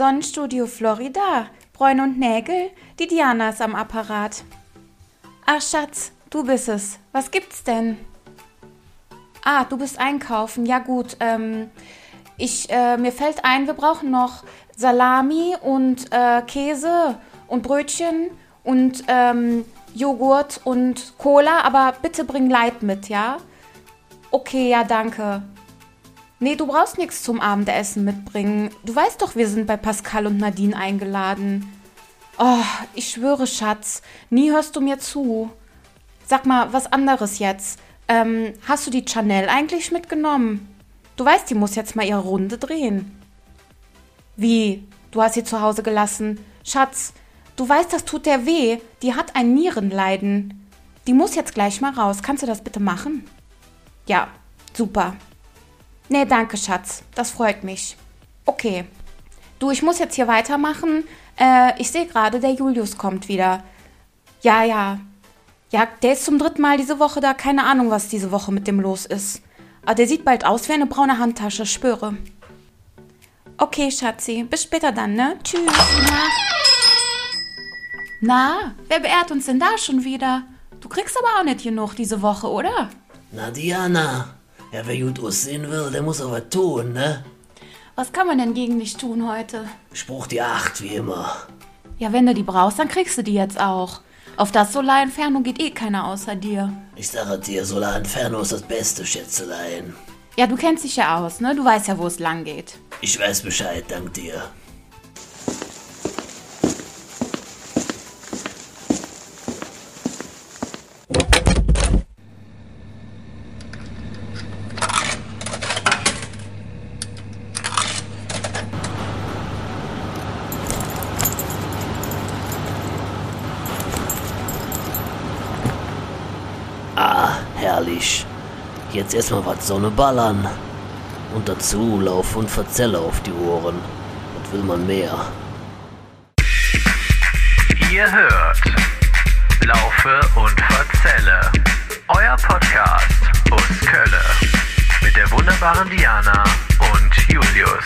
Sonnenstudio Florida. Bräune und Nägel. Die Diana ist am Apparat. Ach, Schatz, du bist es. Was gibt's denn? Ah, du bist einkaufen. Ja, gut. Ähm, ich, äh, mir fällt ein, wir brauchen noch Salami und äh, Käse und Brötchen und ähm, Joghurt und Cola, aber bitte bring Light mit, ja? Okay, ja, danke. Nee, du brauchst nichts zum Abendessen mitbringen. Du weißt doch, wir sind bei Pascal und Nadine eingeladen. Oh, ich schwöre, Schatz, nie hörst du mir zu. Sag mal, was anderes jetzt. Ähm, hast du die Chanel eigentlich mitgenommen? Du weißt, die muss jetzt mal ihre Runde drehen. Wie? Du hast sie zu Hause gelassen? Schatz, du weißt, das tut der weh. Die hat ein Nierenleiden. Die muss jetzt gleich mal raus. Kannst du das bitte machen? Ja, super. Nee, danke, Schatz. Das freut mich. Okay. Du, ich muss jetzt hier weitermachen. Äh, ich sehe gerade, der Julius kommt wieder. Ja, ja. Ja, der ist zum dritten Mal diese Woche da. Keine Ahnung, was diese Woche mit dem los ist. Aber der sieht bald aus wie eine braune Handtasche, spüre. Okay, Schatzi. Bis später dann, ne? Tschüss. Na, Na wer beehrt uns denn da schon wieder? Du kriegst aber auch nicht genug diese Woche, oder? Na, Diana. Ja, wer gut aussehen will, der muss aber tun, ne? Was kann man denn gegen dich tun heute? Spruch die Acht, wie immer. Ja, wenn du die brauchst, dann kriegst du die jetzt auch. Auf das Solar Inferno geht eh keiner außer dir. Ich sage dir, Solar Inferno ist das beste Schätzelein. Ja, du kennst dich ja aus, ne? Du weißt ja, wo es lang geht. Ich weiß Bescheid, dank dir. Ah, herrlich. Jetzt erstmal was Sonne ballern. Und dazu Lauf und Verzelle auf die Ohren. Was will man mehr? Ihr hört Laufe und Verzelle. Euer Podcast aus Kölle. Mit der wunderbaren Diana und Julius.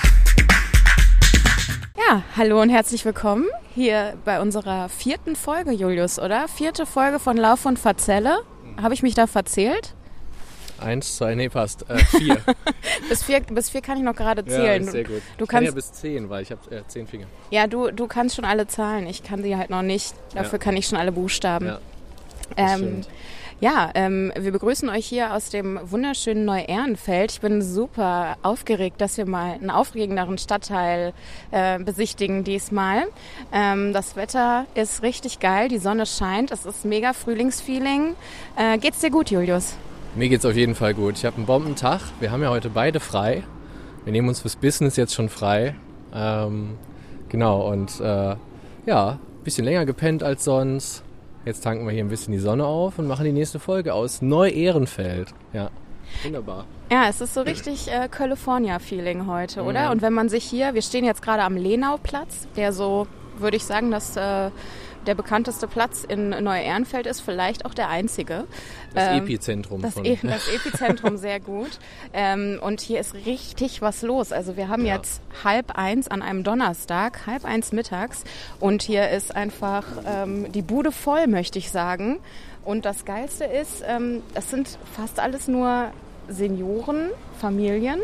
Ja, hallo und herzlich willkommen hier bei unserer vierten Folge, Julius, oder? Vierte Folge von Lauf und Verzelle. Habe ich mich da verzählt? Eins, zwei, nee, passt. Äh, vier. bis, vier bis vier kann ich noch gerade ja, zählen. sehr gut. Du kann kannst, ja bis zehn, weil ich habe äh, zehn Finger. ja, du, du kannst schon alle Zahlen. Ich kann sie halt noch nicht. Dafür kann ich schon alle Buchstaben. Ja, Ähm, ja, ähm, wir begrüßen euch hier aus dem wunderschönen Neu-Ehrenfeld. Ich bin super aufgeregt, dass wir mal einen aufregenderen Stadtteil äh, besichtigen diesmal. Ähm, das Wetter ist richtig geil, die Sonne scheint, es ist mega Frühlingsfeeling. Äh, geht's dir gut, Julius? Mir geht's auf jeden Fall gut. Ich habe einen Bombentag. Wir haben ja heute beide frei. Wir nehmen uns fürs Business jetzt schon frei. Ähm, genau, und äh, ja, bisschen länger gepennt als sonst. Jetzt tanken wir hier ein bisschen die Sonne auf und machen die nächste Folge aus Neu-Ehrenfeld. Ja, wunderbar. Ja, es ist so richtig äh, California-Feeling heute, oder? Mhm. Und wenn man sich hier, wir stehen jetzt gerade am Lenauplatz, der so, würde ich sagen, dass äh, der bekannteste Platz in Neu-Ehrenfeld ist, vielleicht auch der einzige. Das Ähm, Epizentrum Das, von. e das Epizentrum sehr gut. Ähm, und hier ist richtig was los. Also wir haben Ja. jetzt halb eins an einem Donnerstag, halb eins mittags. Und hier ist einfach ähm, die Bude voll, möchte ich sagen. Und das Geilste ist, ähm, es sind fast alles nur Senioren, Familien,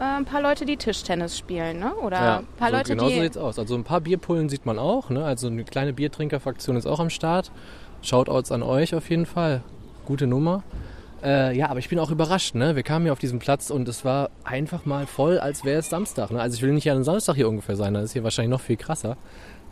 äh, ein paar Leute, die Tischtennis spielen, ne? Oder Ja, ein paar so, Leute, genau so die. sieht's aus. Also ein paar Bierpullen sieht man auch. Ne? Also eine kleine Biertrinkerfraktion ist auch am Start. Shoutouts an euch auf jeden Fall. Gute Nummer. Äh, ja, aber ich bin auch überrascht. Ne? Wir kamen hier auf diesen Platz und es war einfach mal voll, als wäre es Samstag. Ne? Also ich will nicht an einem Samstag hier ungefähr sein. Das ist hier wahrscheinlich noch viel krasser.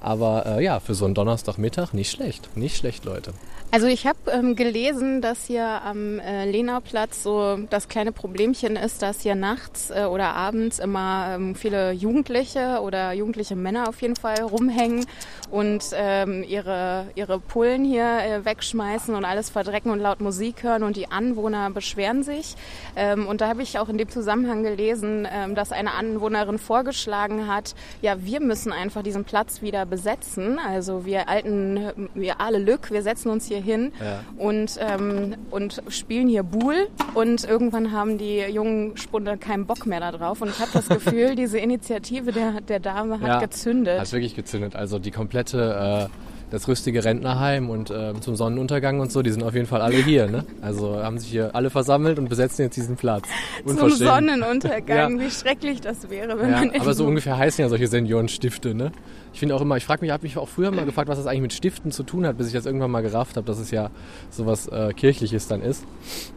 Aber äh, ja, für so einen Donnerstagmittag nicht schlecht. Nicht schlecht, Leute. Also ich habe ähm, gelesen, dass hier am äh, Lenauplatz so das kleine Problemchen ist, dass hier nachts äh, oder abends immer ähm, viele Jugendliche oder jugendliche Männer auf jeden Fall rumhängen und ähm, ihre, ihre Pullen hier äh, wegschmeißen und alles verdrecken und laut Musik hören und die Anwohner beschweren sich. Ähm, und da habe ich auch in dem Zusammenhang gelesen, ähm, dass eine Anwohnerin vorgeschlagen hat, ja, wir müssen einfach diesen Platz wieder besetzen. Also wir alten, wir alle Lück, wir setzen uns hier hin Ja. und, ähm, und spielen hier Buhl und irgendwann haben die jungen Spunde keinen Bock mehr darauf. Und ich habe das Gefühl, diese Initiative der, der Dame hat Ja, gezündet. Hat wirklich gezündet. Also die komplette, äh, das rüstige Rentnerheim und ähm, zum Sonnenuntergang und so, die sind auf jeden Fall alle hier. Ne? Also haben sich hier alle versammelt und besetzen jetzt diesen Platz. Zum. Sonnenuntergang, Ja. wie schrecklich das wäre, wenn Ja, man aber so ungefähr heißen ja solche Seniorenstifte, ne? Ich finde auch immer, ich frage mich, habe mich auch früher mal gefragt, was das eigentlich mit Stiften zu tun hat, bis ich das irgendwann mal gerafft habe, dass es ja sowas äh, Kirchliches dann ist.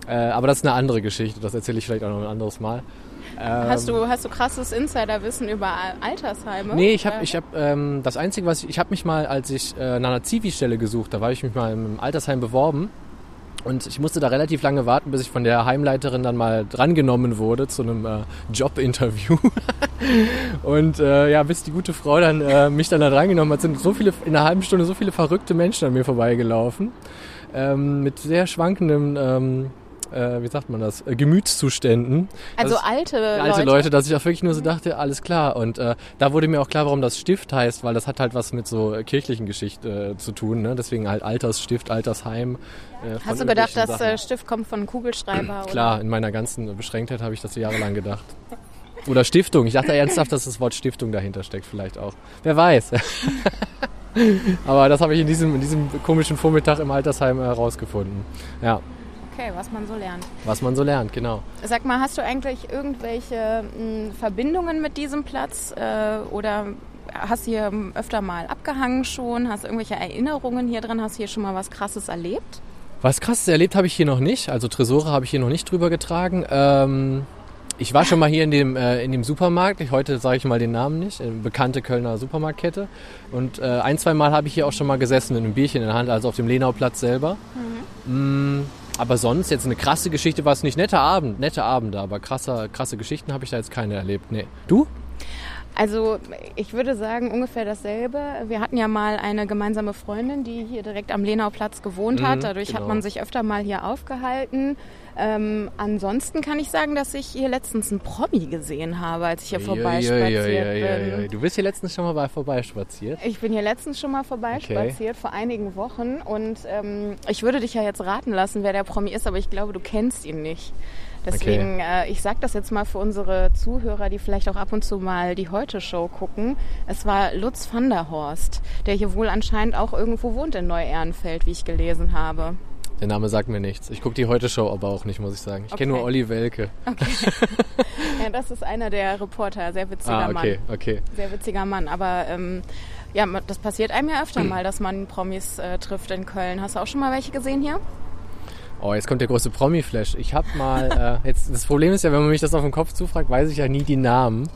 Äh, aber das ist eine andere Geschichte, das erzähle ich vielleicht auch noch ein anderes Mal. Hast du, hast du krasses Insiderwissen über Altersheime? Nee, ich habe Oder? ich hab, ähm, das Einzige, was ich, ich habe mich mal, als ich äh, nach einer Zivi-Stelle gesucht, da war ich mich mal im Altersheim beworben und ich musste da relativ lange warten, bis ich von der Heimleiterin dann mal drangenommen wurde zu einem äh, Jobinterview. und äh, ja, bis die gute Frau dann äh, mich dann da drangenommen hat, sind so viele in einer halben Stunde so viele verrückte Menschen an mir vorbeigelaufen ähm, mit sehr schwankenden ähm, äh, wie sagt man das, äh, Gemütszuständen. Also Das- alte, alte Leute, dass ich auch wirklich nur so dachte, alles klar. Und äh, da wurde mir auch klar, warum das Stift heißt, weil das hat halt was mit so äh, kirchlichen Geschichte äh, zu tun. Ne? Deswegen halt Altersstift, Altersheim. Äh, Hast du gedacht, irgendwelchen dass Sachen. äh, Stift kommt von Kugelschreiber? Klar, in meiner ganzen Beschränktheit habe ich das jahrelang gedacht. Oder Stiftung. Ich dachte ernsthaft, dass das Wort Stiftung dahinter steckt vielleicht auch. Wer weiß. Aber das habe ich in diesem, in diesem komischen Vormittag im Altersheim herausgefunden. Ja, Oder? Okay, was man so lernt. was man so lernt, genau. Sag mal, hast du eigentlich irgendwelche mh, Verbindungen mit diesem Platz äh, oder hast du hier ähm, öfter mal abgehangen schon? Hast du irgendwelche Erinnerungen hier dran? Hast du hier schon mal was Krasses erlebt? Was krasses erlebt habe ich hier noch nicht. Also Tresore habe ich hier noch nicht drüber getragen. Ähm, ich war schon mal hier in dem, äh, in dem Supermarkt. Ich, heute sage ich mal den Namen nicht. Eine bekannte Kölner Supermarktkette. Und äh, ein, zwei Mal habe ich hier auch schon mal gesessen mit einem Bierchen in der Hand, also auf dem Lenauplatz selber. Mm, aber sonst jetzt eine krasse Geschichte war es nicht. Netter Abend, nette Abende, aber krasser, krasse Geschichten habe ich da jetzt keine erlebt. Nee. Du? Also ich würde sagen ungefähr dasselbe. Wir hatten ja mal eine gemeinsame Freundin, die hier direkt am Lenauplatz gewohnt hat. Mhm, Dadurch hat genau. man sich öfter mal hier aufgehalten. Ähm, ansonsten kann ich sagen, dass ich hier letztens einen Promi gesehen habe, als ich hier vorbeispaziert bin. Du bist hier letztens schon mal bei vorbeispaziert. Ich bin hier letztens schon mal vorbeispaziert, vor einigen Wochen. Und ähm, ich würde dich ja jetzt raten lassen, wer der Promi ist, aber ich glaube, du kennst ihn nicht. Deswegen, äh, ich sage das jetzt mal für unsere Zuhörer, die vielleicht auch ab und zu mal die Heute-Show gucken. Es war Lutz van der Horst, der hier wohl anscheinend auch irgendwo wohnt in Neu-Ehrenfeld, wie ich gelesen habe. Der Name sagt mir nichts. Ich gucke die Heute-Show aber auch nicht, muss ich sagen. Ich kenne Okay. nur Olli Welke. Ja, das ist einer der Reporter, sehr witziger Ah, Mann. okay, okay. Sehr witziger Mann, aber ähm, ja, das passiert einem ja öfter mal, dass man Promis äh, trifft in Köln. Hast du auch schon mal welche gesehen hier? Oh, jetzt kommt der große Promi-Flash. Ich habe mal, äh, jetzt das Problem ist ja, wenn man mich das auf den Kopf zufragt, weiß ich ja nie die Namen.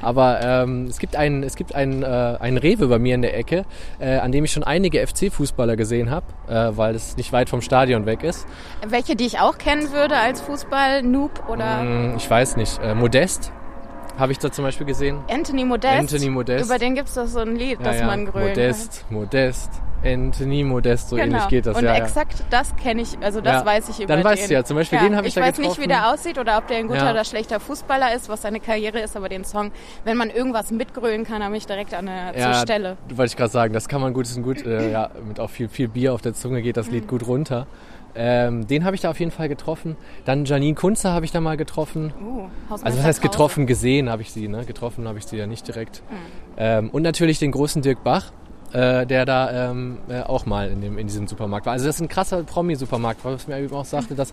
Aber ähm, es gibt einen, es gibt einen, äh, einen Rewe bei mir in der Ecke, äh, an dem ich schon einige FC-Fußballer gesehen habe, äh, weil es nicht weit vom Stadion weg ist. Welche, die ich auch kennen würde als Fußball-Noob oder Hm, ich weiß nicht. Äh, Modest habe ich da zum Beispiel gesehen. Anthony Modest? Anthony Modest. Über den gibt es doch so ein Lied, das man grölen Modest, Modest, Anthony Modest, so kann. Genau. ähnlich geht das. Und ja, ja. exakt das kenne ich, also das Ja. weiß ich über Dann weißt du ja, zum Beispiel den habe ich ich da weiß nicht, wie getroffen. der aussieht oder ob der ein guter Ja. oder schlechter Fußballer ist, was seine Karriere ist, aber den Song, wenn man irgendwas mitgrölen kann, habe ich direkt an der zur Stelle. Wollte ich gerade sagen, das kann man gut, ist ein gut, äh, ja, mit auch viel, viel Bier auf der Zunge geht das Mhm. Lied gut runter. Ähm, den habe ich da auf jeden Fall getroffen. Dann Janine Kunze habe ich da mal getroffen. Uh, Also was heißt getroffen, gesehen habe ich sie, ne? Getroffen habe ich sie ja nicht direkt. Mhm. Ähm, und natürlich den großen Dirk Bach, äh, der da ähm, äh, auch mal in, dem, in diesem Supermarkt war. Also das ist ein krasser Promi-Supermarkt, was mir eben auch sagte, dass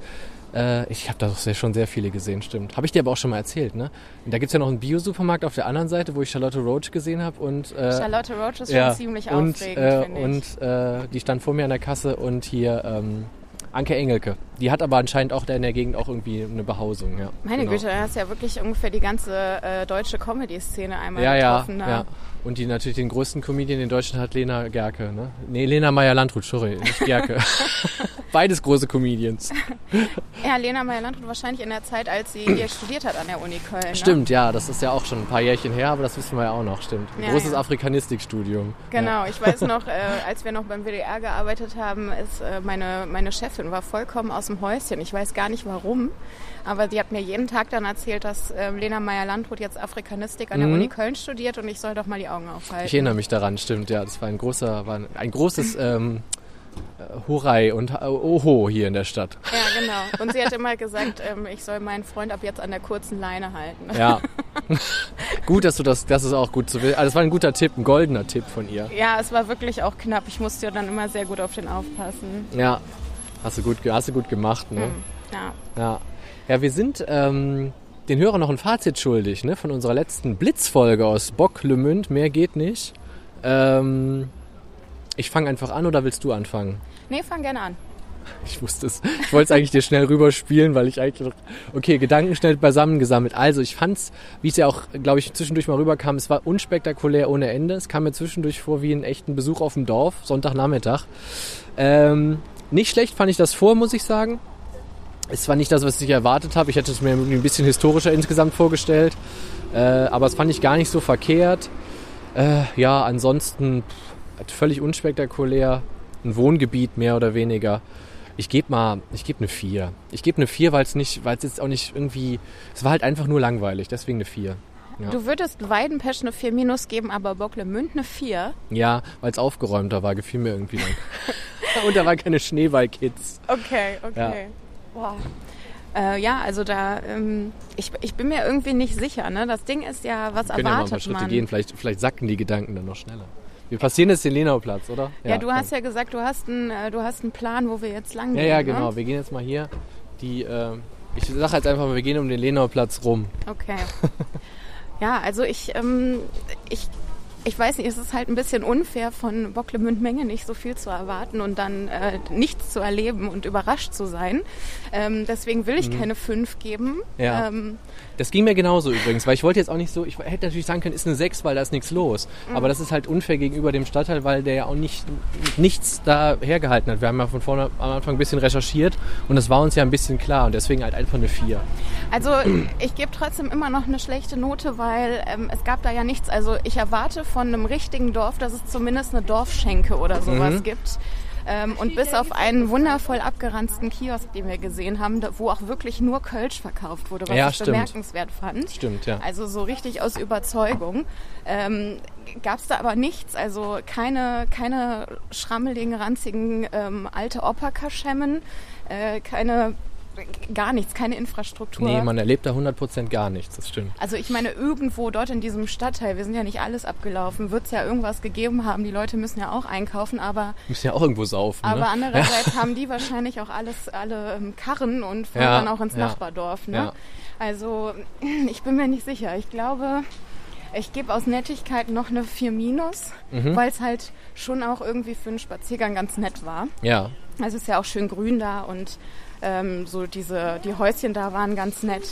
äh, ich habe da doch sehr, schon sehr viele gesehen, stimmt. Habe ich dir aber auch schon mal erzählt, ne? Und da gibt's ja noch einen Bio-Supermarkt auf der anderen Seite, wo ich Charlotte Roach gesehen habe und äh, Charlotte Roach ist schon ziemlich und, aufregend, äh, finde ich. und äh, die stand vor mir an der Kasse und hier ähm, Anke Engelke. Die hat aber anscheinend auch da in der Gegend auch irgendwie eine Behausung, ja. Meine Genau. Güte, da hast ja wirklich ungefähr die ganze äh, deutsche Comedy-Szene einmal Ja, ja, getroffen. da. ja. Und die natürlich den größten Comedian in Deutschland hat Lena Gerke, ne? Nee, Lena Meyer-Landrut, sorry, nicht Gerke. Beides große Comedians. Ja, Lena Meyer-Landrut wahrscheinlich in der Zeit, als sie hier studiert hat an der Uni Köln. Ne? Stimmt, ja, das ist ja auch schon ein paar Jährchen her, aber das wissen wir ja auch noch, stimmt. Ein Ja, großes ja. Afrikanistikstudium. Genau, Ja. ich weiß noch, äh, als wir noch beim WDR gearbeitet haben, ist äh, meine, meine Chefin war vollkommen aus dem Häuschen. Ich weiß gar nicht warum, aber die hat mir jeden Tag dann erzählt, dass äh, Lena Meyer-Landrut jetzt Afrikanistik an der Mhm. Uni Köln studiert und ich soll doch mal die Augen aufhalten. Ich erinnere mich daran, stimmt, ja. Das war ein großer, war ein, ein großes ähm, äh, Hurray und äh, Oho hier in der Stadt. Ja, genau. Und sie hat immer gesagt, ähm, ich soll meinen Freund ab jetzt an der kurzen Leine halten. Ja. gut, dass du das, das ist auch gut zu wissen. Also das war ein guter Tipp, ein goldener Tipp von ihr. Ja, es war wirklich auch knapp. Ich musste ja dann immer sehr gut auf den aufpassen. Ja. Hast du gut, hast du gut gemacht, ne? Ja. Ja. Ja, wir sind ähm, den Hörern noch ein Fazit schuldig, ne? Von unserer letzten Blitzfolge aus Bock-Lemünd. Mehr geht nicht. Ähm, ich fange einfach an oder willst du anfangen? Nee, fang gerne an. Ich wusste es. Ich wollte es eigentlich dir schnell rüberspielen, weil ich eigentlich noch. Okay, Gedanken schnell beisammen gesammelt. Also, ich fand's, wie es ja auch, glaube ich, zwischendurch mal rüberkam, es war unspektakulär ohne Ende. Es kam mir zwischendurch vor wie einen echten Besuch auf dem Dorf, Sonntagnachmittag. Ähm, nicht schlecht fand ich das vor, muss ich sagen. Es war nicht das, was ich erwartet habe. Ich hätte es mir ein bisschen historischer insgesamt vorgestellt. Äh, aber es fand ich gar nicht so verkehrt. Äh, ja, ansonsten völlig unspektakulär. Ein Wohngebiet mehr oder weniger. Ich gebe mal, ich gebe eine 4. Ich gebe eine 4, weil es nicht, weil es jetzt auch nicht irgendwie, es war halt einfach nur langweilig, deswegen eine 4. Ja. Du würdest Weidenpesch eine 4 minus geben, aber Bocklemünd eine 4. Ja, weil es aufgeräumter war, gefiel mir irgendwie dann. Und da waren keine Schneeballkids. Okay, okay. Boah. Äh, ja, also da, ähm, ich, ich bin mir irgendwie nicht sicher. Ne? Das Ding ist ja, was Wir können ja mal ein erwartet paar Schritte man? gehen, vielleicht, vielleicht sacken die Gedanken dann noch schneller. Wir passieren jetzt den Lenauplatz, oder? Ja, du hast ja gesagt, du hast einen, äh, du hast einen Plan, wo wir jetzt lang Ja, gehen. ja, Ne? genau. Wir gehen jetzt mal hier. Die, äh, ich sage jetzt einfach mal, wir gehen um den Lenauplatz rum. Okay. ja, also ich, ähm, ich, ich weiß nicht, es ist halt ein bisschen unfair von Bocklemünd Menge nicht so viel zu erwarten und dann äh, nichts zu erleben und überrascht zu sein. Ähm, deswegen will ich keine 5 geben. Mhm. Ja. Ähm, Das ging mir genauso übrigens, weil ich wollte jetzt auch nicht so, ich hätte natürlich sagen können, ist eine 6, weil da ist nichts los. Mhm. Aber das ist halt unfair gegenüber dem Stadtteil, weil der ja auch nicht nichts da hergehalten hat. Wir haben ja von vorne am Anfang ein bisschen recherchiert und das war uns ja ein bisschen klar und deswegen halt einfach eine 4. Also ich gebe trotzdem immer noch eine schlechte Note, weil ähm, es gab da ja nichts. Also ich erwarte von einem richtigen Dorf, dass es zumindest eine Dorfschenke oder sowas Mhm. gibt. Ähm, und bis auf einen wundervoll abgeranzten Kiosk, den wir gesehen haben, da, wo auch wirklich nur Kölsch verkauft wurde, was Ja, ich stimmt. bemerkenswert fand. Stimmt, ja. Also so richtig aus Überzeugung. Ähm, Gab es da aber nichts, also keine, keine schrammeligen, ranzigen ähm, alte Operkaschemmen, äh, keine, gar nichts, keine Infrastruktur. Nee, man erlebt da 100% gar nichts, das stimmt. Also ich meine, irgendwo dort in diesem Stadtteil, wir sind ja nicht alles abgelaufen, wird es ja irgendwas gegeben haben. Die Leute müssen ja auch einkaufen, aber, Müssen ja auch irgendwo saufen, aber ne? andererseits haben die wahrscheinlich auch alles, alle ähm, Karren und fahren Ja, dann auch ins ja, Nachbardorf. Ne? ja. Also ich bin mir nicht sicher. Ich glaube, ich gebe aus Nettigkeit noch eine 4 minus, Mhm. weil es halt schon auch irgendwie für einen Spaziergang ganz nett war. Ja, Also es ist ja auch schön grün da und ähm, so diese, die Häuschen da waren ganz nett.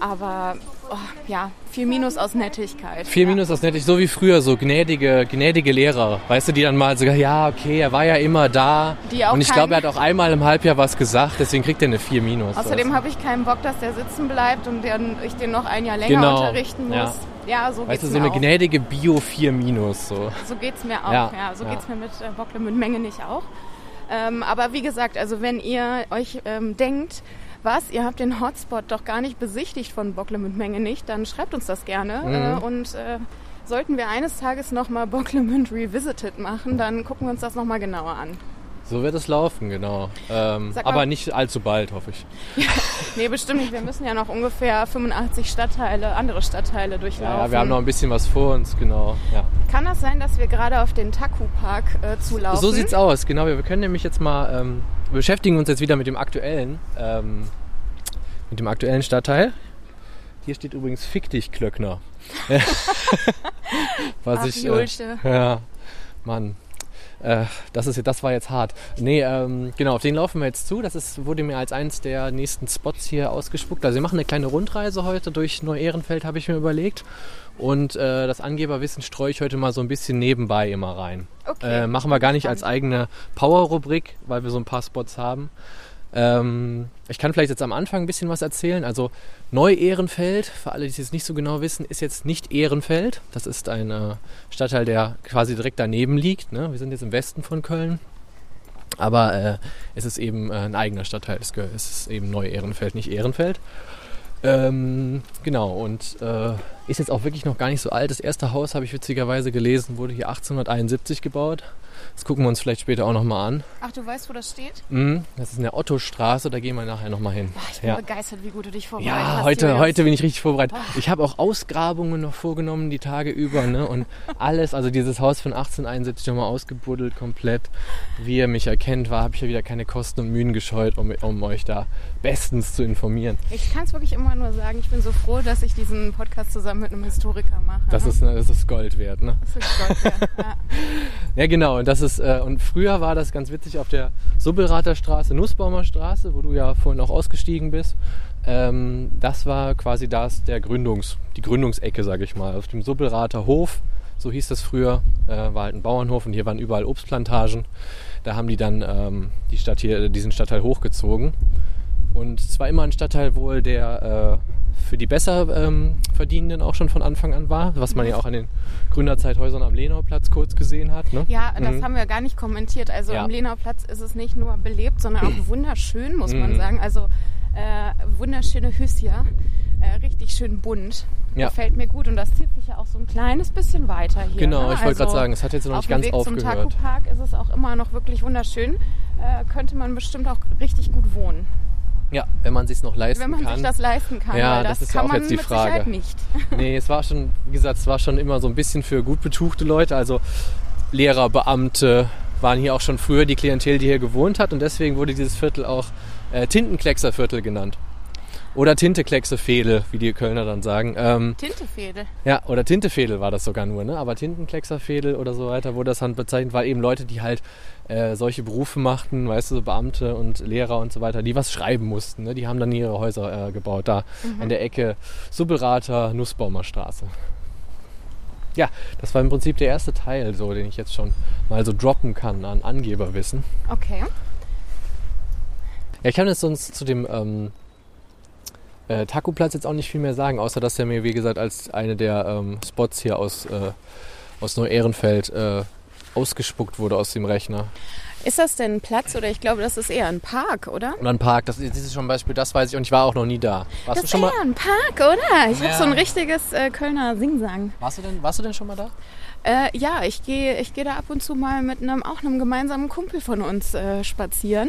Aber oh, ja, 4 minus aus Nettigkeit. Vier ja. Minus aus nettig, so wie früher, so gnädige, gnädige Lehrer. Weißt du, die dann mal sogar, ja, okay, er war ja immer da. Die auch Und ich glaube, er hat auch einmal im Halbjahr was gesagt, deswegen kriegt er eine 4 Minus. Außerdem habe ich keinen Bock, dass der sitzen bleibt und den, ich den noch ein Jahr länger Genau, unterrichten muss. ja. Ja, so Weißt du, so eine auch. gnädige Bio 4 Minus. So. So geht's mir auch. Ja, Ja, so ja. geht's mir mit äh, Bocklemünd Menge nicht auch. Ähm, aber wie gesagt, also wenn ihr euch ähm, denkt, was, ihr habt den Hotspot doch gar nicht besichtigt von Bocklemünd Menge nicht, dann schreibt uns das gerne. Mhm. Äh, und äh, sollten wir eines Tages nochmal Bocklemünd Revisited machen, dann gucken wir uns das nochmal genauer an. So wird es laufen, genau. Ähm, mal- aber nicht allzu bald, hoffe ich. Nee, bestimmt nicht. Wir müssen ja noch ungefähr 85 Stadtteile, andere Stadtteile durchlaufen. Ja, wir haben noch ein bisschen was vor uns, genau. Ja. Kann das sein, dass wir gerade auf den Taku-Park äh, zulaufen? So sieht's aus, genau. Wir können nämlich jetzt mal, ähm, wir beschäftigen uns jetzt wieder mit dem aktuellen, ähm, mit dem aktuellen Stadtteil. Hier steht übrigens Fick dich, Klöckner. Was Ach, ich, äh, ja, Mann. Äh, das, ist, das war jetzt hart. Nee, ähm, genau, auf den laufen wir jetzt zu. Das ist, wurde mir als eins der nächsten Spots hier ausgespuckt. Also wir machen eine kleine Rundreise heute durch Neu-Ehrenfeld, habe ich mir überlegt. Und äh, das Angeberwissen streue ich heute mal so ein bisschen nebenbei immer rein. Okay. Äh, machen wir gar nicht als eigene Power-Rubrik, weil wir so ein paar Spots haben. Ähm, ich kann vielleicht jetzt am Anfang ein bisschen was erzählen. Also Neu-Ehrenfeld, für alle, die es jetzt nicht so genau wissen, ist jetzt nicht Ehrenfeld. Das ist ein äh, Stadtteil, der quasi direkt daneben liegt. Ne? Wir sind jetzt im Westen von Köln. Aber äh, es ist eben äh, ein eigener Stadtteil. Es ist eben Neu-Ehrenfeld, nicht Ehrenfeld. Ähm, genau, und äh, ist jetzt auch wirklich noch gar nicht so alt. Das erste Haus, habe ich witzigerweise gelesen, wurde hier 1871 gebaut. Das gucken wir uns vielleicht später auch nochmal an. Ach, du weißt, wo das steht? Mhm, das ist in der Ottostraße, da gehen wir nachher nochmal hin. Boah, ich bin ja. begeistert, wie gut du dich vorbereitet ja, hast. Heute, heute bin ich richtig vorbereitet. Oh. Ich habe auch Ausgrabungen noch vorgenommen, die Tage über. Ne? Und alles, also dieses Haus von 1871 nochmal ausgebuddelt komplett. Wie ihr mich erkennt, habe ich ja wieder keine Kosten und Mühen gescheut, um, um euch da bestens zu informieren. Ich kann es wirklich immer nur sagen, ich bin so froh, dass ich diesen Podcast zusammen mit einem Historiker mache. Das ist, ne, das ist Gold wert, ne? Das ist Gold wert, ja. ja, genau. Und, das ist, äh, und früher war das ganz witzig auf der Subbelrater Straße, Nussbaumer Straße, wo du ja vorhin auch ausgestiegen bist. Ähm, das war quasi das der Gründungs, die Gründungsecke, sage ich mal. Auf dem Subbelrater Hof, so hieß das früher, äh, war halt ein Bauernhof und hier waren überall Obstplantagen. Da haben die dann ähm, die Stadt hier, diesen Stadtteil hochgezogen. Und es war immer ein Stadtteil wohl, der äh, für die besser ähm, Verdienenden auch schon von Anfang an war, was man ja auch an den Gründerzeithäusern am Lenauplatz kurz gesehen hat. Ne? Ja, das mhm. haben wir gar nicht kommentiert. Also ja. am Lenauplatz ist es nicht nur belebt, sondern auch wunderschön, muss man mhm. sagen. Also äh, wunderschöne Hüssia, äh, richtig schön bunt. Ja. Gefällt mir gut und das zieht sich ja auch so ein kleines bisschen weiter hier. Genau, ne? ich wollte also gerade sagen, es hat jetzt noch nicht ganz Weg aufgehört. Zum Taku Park ist es auch immer noch wirklich wunderschön. Äh, könnte man bestimmt auch richtig gut wohnen. Ja, wenn man sich noch leisten kann. Wenn man kann. sich das leisten kann, ja, das, das ist kann ja auch man jetzt die Frage. Sicherheit nicht. nee, es war schon, wie gesagt, es war schon immer so ein bisschen für gut betuchte Leute, also Lehrer, Beamte waren hier auch schon früher die Klientel, die hier gewohnt hat und deswegen wurde dieses Viertel auch äh, Tintenkleckserviertel genannt. Oder Tintekleckse-Fädel, wie die Kölner dann sagen. Ähm, Tintefädel. Ja, oder Tintefädel war das sogar nur, ne? Aber Tintenkleckserfädel oder so weiter wurde das dann bezeichnet, weil eben Leute, die halt äh, solche Berufe machten, weißt du, so Beamte und Lehrer und so weiter, die was schreiben mussten, ne? Die haben dann ihre Häuser äh, gebaut, da mhm. an der Ecke Subberater, Nussbaumer Straße. Ja, das war im Prinzip der erste Teil, so, den ich jetzt schon mal so droppen kann an Angeberwissen. Okay. Ja, ich kann jetzt sonst zu dem ähm, äh, Taco-Platz jetzt auch nicht viel mehr sagen, außer dass er mir, wie gesagt, als eine der ähm, Spots hier aus, äh, aus Neu-Ehrenfeld äh, ausgespuckt wurde aus dem Rechner. Ist das denn ein Platz oder ich glaube, das ist eher ein Park, oder? Oder ein Park, das, das ist schon ein Beispiel, das weiß ich und ich war auch noch nie da. Warst das ist eher mal? ein Park, oder? Ich ja. habe so ein richtiges äh, Kölner Singsang. Warst du, denn, warst du denn schon mal da? Äh, ja, ich gehe ich geh da ab und zu mal mit einem, auch einem gemeinsamen Kumpel von uns äh, spazieren.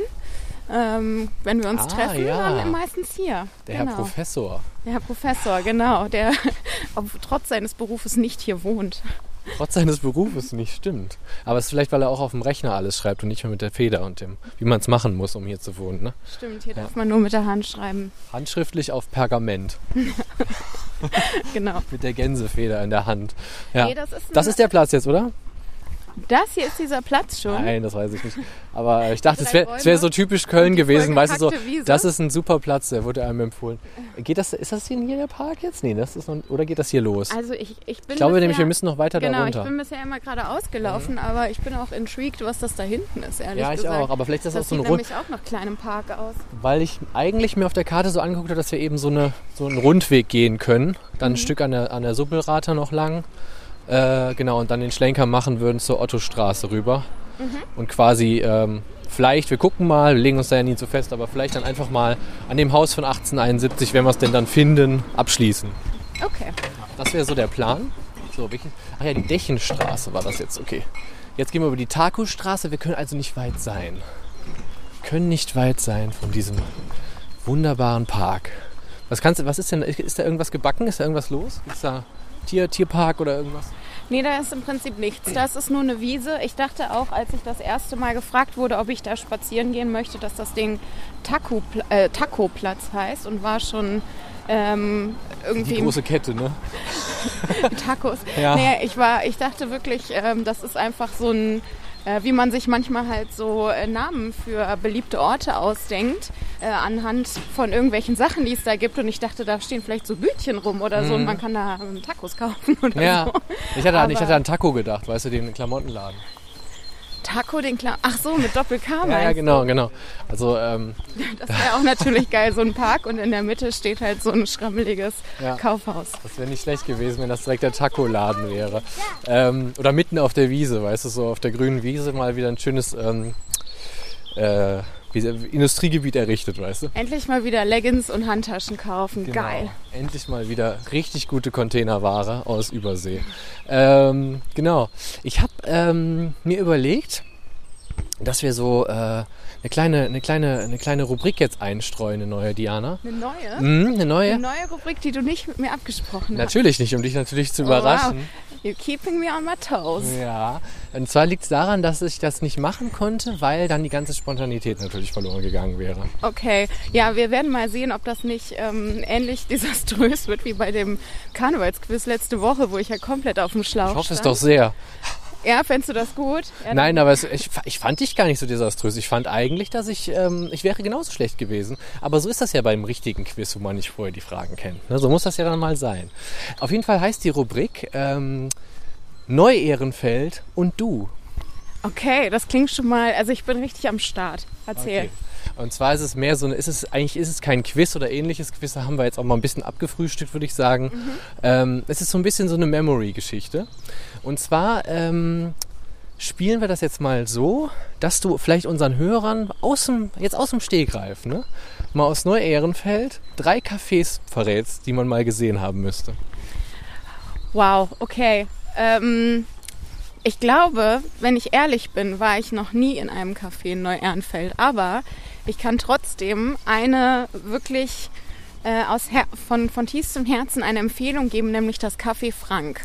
Ähm, wenn wir uns ah, treffen, ja. dann meistens hier. Der genau. Herr Professor. Der Herr Professor, genau, der trotz seines Berufes nicht hier wohnt. Trotz seines Berufes nicht, stimmt. Aber es ist vielleicht, weil er auch auf dem Rechner alles schreibt und nicht mehr mit der Feder und dem, wie man es machen muss, um hier zu wohnen. Ne? Stimmt, hier ja. darf man nur mit der Hand schreiben. Handschriftlich auf Pergament. genau. mit der Gänsefeder in der Hand. Ja. Nee, das, ist das ist der Platz jetzt, oder? Das hier ist dieser Platz schon? Nein, das weiß ich nicht. Aber ich dachte, es wäre wär so typisch Köln gewesen, weißt du so, Wiese? das ist ein super Platz, der wurde einem empfohlen. Geht das, ist das hier der Park jetzt? Nee, das ist noch, oder geht das hier los? Also ich, ich bin Ich glaube bisher, nämlich, wir müssen noch weiter genau, da runter. Genau, ich bin bisher immer gerade ausgelaufen, mhm. aber ich bin auch intrigued, was das da hinten ist, ehrlich Ja, ich gesagt. auch, aber vielleicht ist das, das auch so ein Rund... nämlich auch nach kleinem Park aus. Weil ich eigentlich mir auf der Karte so angeguckt habe, dass wir eben so, eine, so einen Rundweg gehen können. Dann mhm. ein Stück an der, an der Subbelrater noch lang äh, genau, und dann den Schlenker machen würden zur Ottostraße rüber. Mhm. Und quasi ähm, vielleicht, wir gucken mal, wir legen uns da ja nie zu fest, aber vielleicht dann einfach mal an dem Haus von 1871, wenn wir es denn dann finden, abschließen. Okay. Das wäre so der Plan. So, welche? Ach ja, die Dächenstraße war das jetzt, okay. Jetzt gehen wir über die Taku-Straße, wir können also nicht weit sein. Wir können nicht weit sein von diesem wunderbaren Park. Was kannst was ist denn, ist da irgendwas gebacken? Ist da irgendwas los? Ist da Tier, Tierpark oder irgendwas? Nee, da ist im Prinzip nichts. Das ist nur eine Wiese. Ich dachte auch, als ich das erste Mal gefragt wurde, ob ich da spazieren gehen möchte, dass das Ding Taco, äh, Taco-Platz heißt und war schon ähm, irgendwie. Die große Kette, ne? Tacos. Ja. Nee, ich war, ich dachte wirklich, ähm, das ist einfach so ein äh, wie man sich manchmal halt so äh, Namen für beliebte Orte ausdenkt, äh, anhand von irgendwelchen Sachen, die es da gibt. Und ich dachte, da stehen vielleicht so Bütchen rum oder so und mhm. man kann da Tacos kaufen oder ja. so. Ich hatte, an, ich hatte an Taco gedacht, weißt du, den Klamottenladen. Taco den Clown. Ach so, mit Doppel-K Ja, ja, genau, genau. Also, ähm, Das wäre auch natürlich geil, so ein Park und in der Mitte steht halt so ein schrammeliges Ja. Kaufhaus. das wäre nicht schlecht gewesen, wenn das direkt der Taco-Laden wäre. Ähm, oder mitten auf der Wiese, weißt du, so auf der grünen Wiese mal wieder ein schönes ähm, äh, Industriegebiet errichtet, weißt du? Endlich mal wieder Leggings und Handtaschen kaufen. Genau. Geil. Endlich mal wieder richtig gute Containerware aus Übersee. Ähm, genau. Ich habe ähm, mir überlegt, dass wir so äh, eine, kleine, eine, kleine, eine kleine Rubrik jetzt einstreuen, eine neue Diana. Eine neue? Mhm, eine neue? Eine neue Rubrik, die du nicht mit mir abgesprochen hast. Natürlich nicht, um dich natürlich zu Oh, überraschen. wow. You're keeping me on my toes. Ja, und zwar liegt es daran, dass ich das nicht machen konnte, weil dann die ganze Spontanität natürlich verloren gegangen wäre. Okay, ja, wir werden mal sehen, ob das nicht ähm, ähnlich desaströs wird wie bei dem Karnevalsquiz letzte Woche, wo ich ja komplett auf dem Schlauch Ich hoffe es stand. doch sehr. Ja, fändest du das gut? Ja, Nein, aber es, ich, ich fand dich gar nicht so desaströs. Ich fand eigentlich, dass ich, ähm, ich wäre genauso schlecht gewesen. Aber so ist das ja beim richtigen Quiz, wo man nicht vorher die Fragen kennt. Ne? So muss das ja dann mal sein. Auf jeden Fall heißt die Rubrik ähm, Neu-Ehrenfeld und du. Okay, das klingt schon mal, also ich bin richtig am Start. Erzähl. Okay. Und zwar ist es mehr so, ist es eigentlich ist es kein Quiz oder ähnliches Quiz, da haben wir jetzt auch mal ein bisschen abgefrühstückt, würde ich sagen. Ähm, es ist so ein bisschen so eine Memory-Geschichte. Und zwar ähm, spielen wir das jetzt mal so, dass du vielleicht unseren Hörern aus dem, jetzt aus dem Stegreif, ne, mal aus Neu-Ehrenfeld drei Cafés verrätst, die man mal gesehen haben müsste. Wow, okay. Ähm, ich glaube, wenn ich ehrlich bin, war ich noch nie in einem Café in Neu-Ehrenfeld. Aber ich kann trotzdem eine wirklich äh, aus Her von, von tiefstem Herzen eine Empfehlung geben, nämlich das Café Frank.